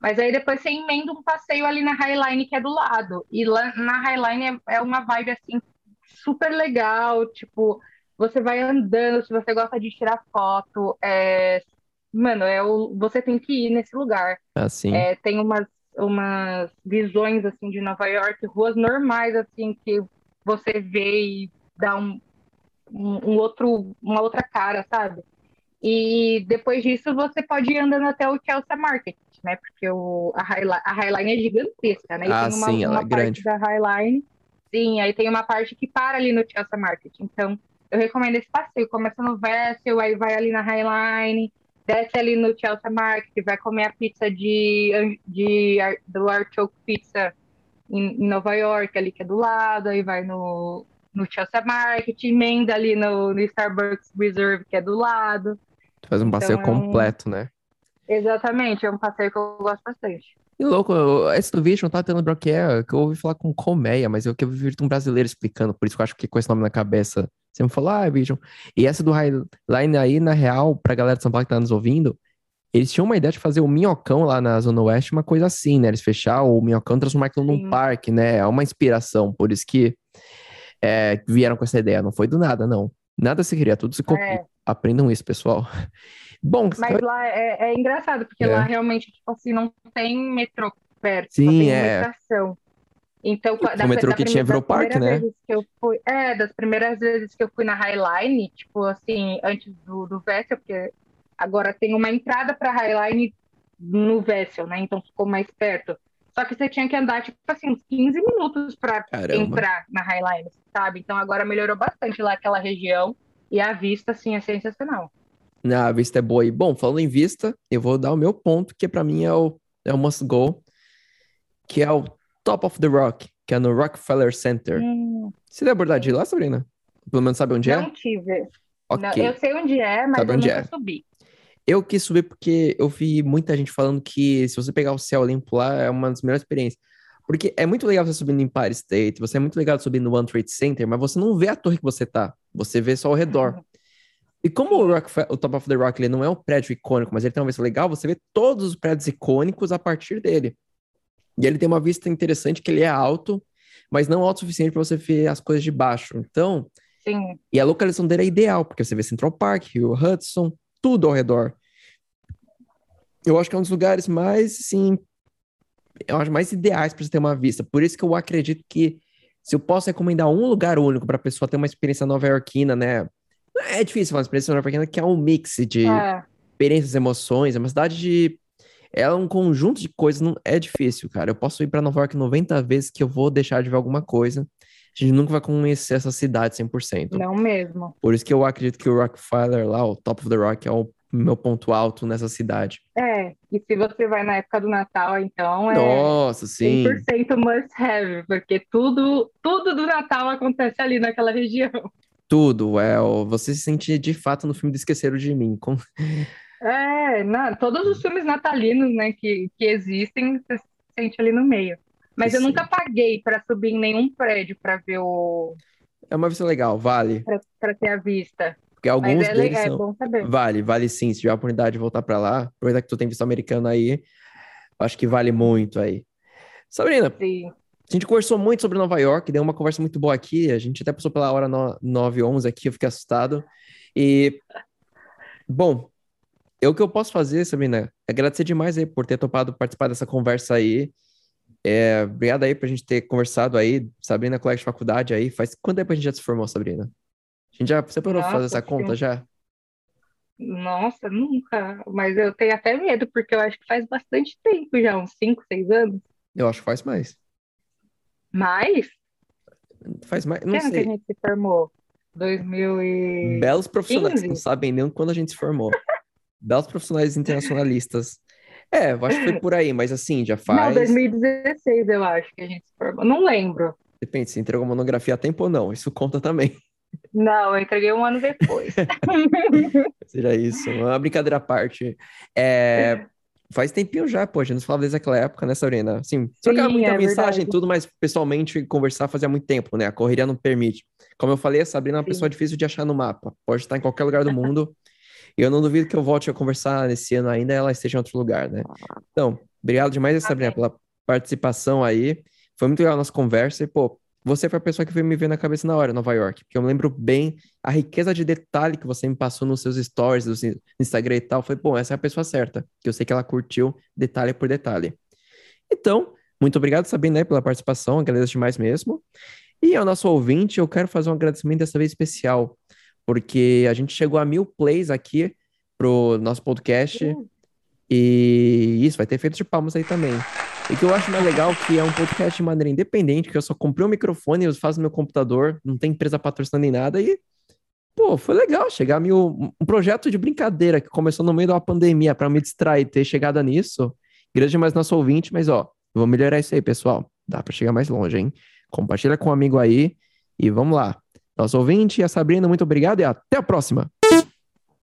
Mas aí depois você emenda um passeio ali na Highline, que é do lado. E lá na Highline é, é uma vibe assim super legal, tipo, você vai andando, se você gosta de tirar foto, é, mano, é o, você tem que ir nesse lugar. Assim. É, tem umas, umas visões assim de Nova York, ruas normais assim que você vê e dá um, um, um outro, uma outra cara, sabe? E depois disso você pode ir andando até o Chelsea Market, né? Porque o, a, Highline, a Highline é gigantesca, né? E Ah, tem uma, sim, ela uma é parte grande. da Highline, sim, aí tem uma parte que para ali no Chelsea Market. Então, eu recomendo esse passeio. Começa no Vessel, aí vai ali na Highline, desce ali no Chelsea Market, vai comer a pizza de, de, do Artichoke Pizza em, em Nova York, ali que é do lado, aí vai no, no Chelsea Market, emenda ali no, no Starbucks Reserve, que é do lado. Faz um então passeio é um- completo, né? Exatamente, é um passeio que eu gosto bastante. E louco, esse do Vision, eu tava tentando lembrar o que é, que eu ouvi falar com colmeia, mas eu que eu vi um brasileiro explicando, por isso que eu acho que com esse nome na cabeça, você me falou, ah, Vision. E essa do Highline aí, na real, pra galera de São Paulo que tá nos ouvindo, eles tinham uma ideia de fazer o Minhocão lá na Zona Oeste, uma coisa assim, né? Eles fechar o Minhocão e transformar aquilo num parque, né? É uma inspiração, por isso que é, vieram com essa ideia, não foi do nada, não. Nada se cria, tudo se copia. É. Aprendam isso, pessoal. [LAUGHS] Bom, Mas lá é, é engraçado, porque É. lá realmente, tipo assim, não tem metrô perto, Sim, é. estação. Então, da, o metrô que tinha virou parque, né? Fui, é, das primeiras vezes que eu fui na Highline, tipo assim, antes do, do Vessel, porque agora tem uma entrada para Highline no Vessel, né? Então ficou mais perto. Só que você tinha que andar, tipo assim, uns 15 minutos para entrar na Highline, sabe? Então agora melhorou bastante lá aquela região e a vista, assim, é sensacional. Ah, a vista é boa. E, bom, falando em vista, eu vou dar o meu ponto, que para mim é o, é o must go, que é o Top of the Rock, que é no Rockefeller Center. Hum. Você deu abordar de lá, Sabrina? Pelo menos sabe onde Não é? Não tive. Okay. Não, eu sei onde é, mas sabe eu nunca é. subi. Eu quis subir porque eu vi muita gente falando que se você pegar o céu limpo lá, é uma das melhores experiências. Porque é muito legal você subir no Empire State, você é muito legal subir no One Trade Center, mas você não vê a torre que você tá, você vê só ao redor. Uhum. E como o, Rock, o Top of the Rock ele não é um prédio icônico, mas ele tem uma vista legal, você vê todos os prédios icônicos a partir dele. E ele tem uma vista interessante que ele é alto, mas não alto o suficiente para você ver as coisas de baixo. Então, Sim. e a localização dele é ideal, porque você vê Central Park, Rio Hudson, tudo ao redor. Eu acho que é um dos lugares mais, sim, eu acho mais ideais para você ter uma vista. Por isso que eu acredito que se eu posso recomendar um lugar único para a pessoa ter uma experiência nova-iorquina, né? É difícil falar uma experiência nova-iorquina que é um mix de é. experiências, emoções. É uma cidade de. É um conjunto de coisas, não é difícil, cara. Eu posso ir para Nova York 90 vezes que eu vou deixar de ver alguma coisa. A gente nunca vai conhecer essa cidade 100%. Não mesmo. Por isso que eu acredito que o Rockefeller lá, o Top of the Rock, é o meu ponto alto nessa cidade. É, e se você vai na época do Natal, então é Nossa, sim. 100% must have, porque tudo, tudo do Natal acontece ali naquela região. Tudo, é, você se sente de fato no filme do Esqueceram de Mim. Com... É, não, todos os filmes natalinos, né, que, que existem, você se sente ali no meio. Mas sim. eu nunca paguei para subir em nenhum prédio para ver o. É uma vista legal, vale. Para ter a vista. Porque alguns é, deles é são... saber. Vale, vale sim. Se tiver a oportunidade de voltar para lá, aproveitar que tu tem visto americano aí, acho que vale muito aí. Sabrina, sim. a gente conversou muito sobre Nova York, deu uma conversa muito boa aqui. A gente até passou pela hora 9 11 aqui, eu fiquei assustado. E, bom, eu, o que eu posso fazer, Sabrina, é agradecer demais aí por ter topado participar dessa conversa aí. É, obrigado aí por a gente ter conversado aí. Sabrina, colega de faculdade aí. Faz quanto tempo a gente já se formou, Sabrina? Gente já separou fazer essa conta já? Nossa, nunca. Mas eu tenho até medo, porque eu acho que faz bastante tempo já, uns 5, 6 anos. Eu acho que faz mais. Mais? Faz mais, não Quando sei. que a gente se formou? 2015? Belos profissionais, não sabem nem quando a gente se formou. [LAUGHS] Belos profissionais internacionalistas. É, eu acho que foi por aí, mas assim, já faz. Não, 2016 eu acho que a gente se formou. Não lembro. Depende, se entregou monografia a tempo ou não. Isso conta também. Não, eu entreguei um ano depois. [LAUGHS] Seja isso, uma brincadeira à parte. É, faz tempinho já, pô, a gente não falava desde aquela época, né, Sabrina? Assim, trocava muita é mensagem e tudo, mas pessoalmente conversar fazia muito tempo, né? A correria não permite. Como eu falei, a Sabrina é uma Sim. pessoa difícil de achar no mapa. Pode estar em qualquer lugar do mundo. [LAUGHS] e eu não duvido que eu volte a conversar nesse ano ainda, ela esteja em outro lugar, né? Então, obrigado demais, Sabrina, pela participação aí. Foi muito legal a nossa conversa e, pô, você foi a pessoa que veio me ver na cabeça na hora, Nova York. Porque eu me lembro bem a riqueza de detalhe que você me passou nos seus stories, no Instagram e tal. Foi, bom, essa é a pessoa certa. Que eu sei que ela curtiu detalhe por detalhe. Então, muito obrigado, Sabine, né, pela participação. Agradeço demais mesmo. E ao nosso ouvinte, eu quero fazer um agradecimento dessa vez especial. Porque a gente chegou a mil plays aqui pro nosso podcast. Uhum. E isso, vai ter efeitos de palmas aí também. E que eu acho mais legal que é um podcast de maneira independente, que eu só comprei um microfone, eu faço no meu computador, não tem empresa patrocinando nem nada, e, pô, foi legal chegar a mil, um projeto de brincadeira que começou no meio uma pandemia para me distrair, ter chegado nisso. Grande mais nosso ouvinte, mas ó, vou melhorar isso aí, pessoal. Dá para chegar mais longe, hein? Compartilha com um amigo aí e vamos lá. Nosso ouvinte a Sabrina, muito obrigado e até a próxima!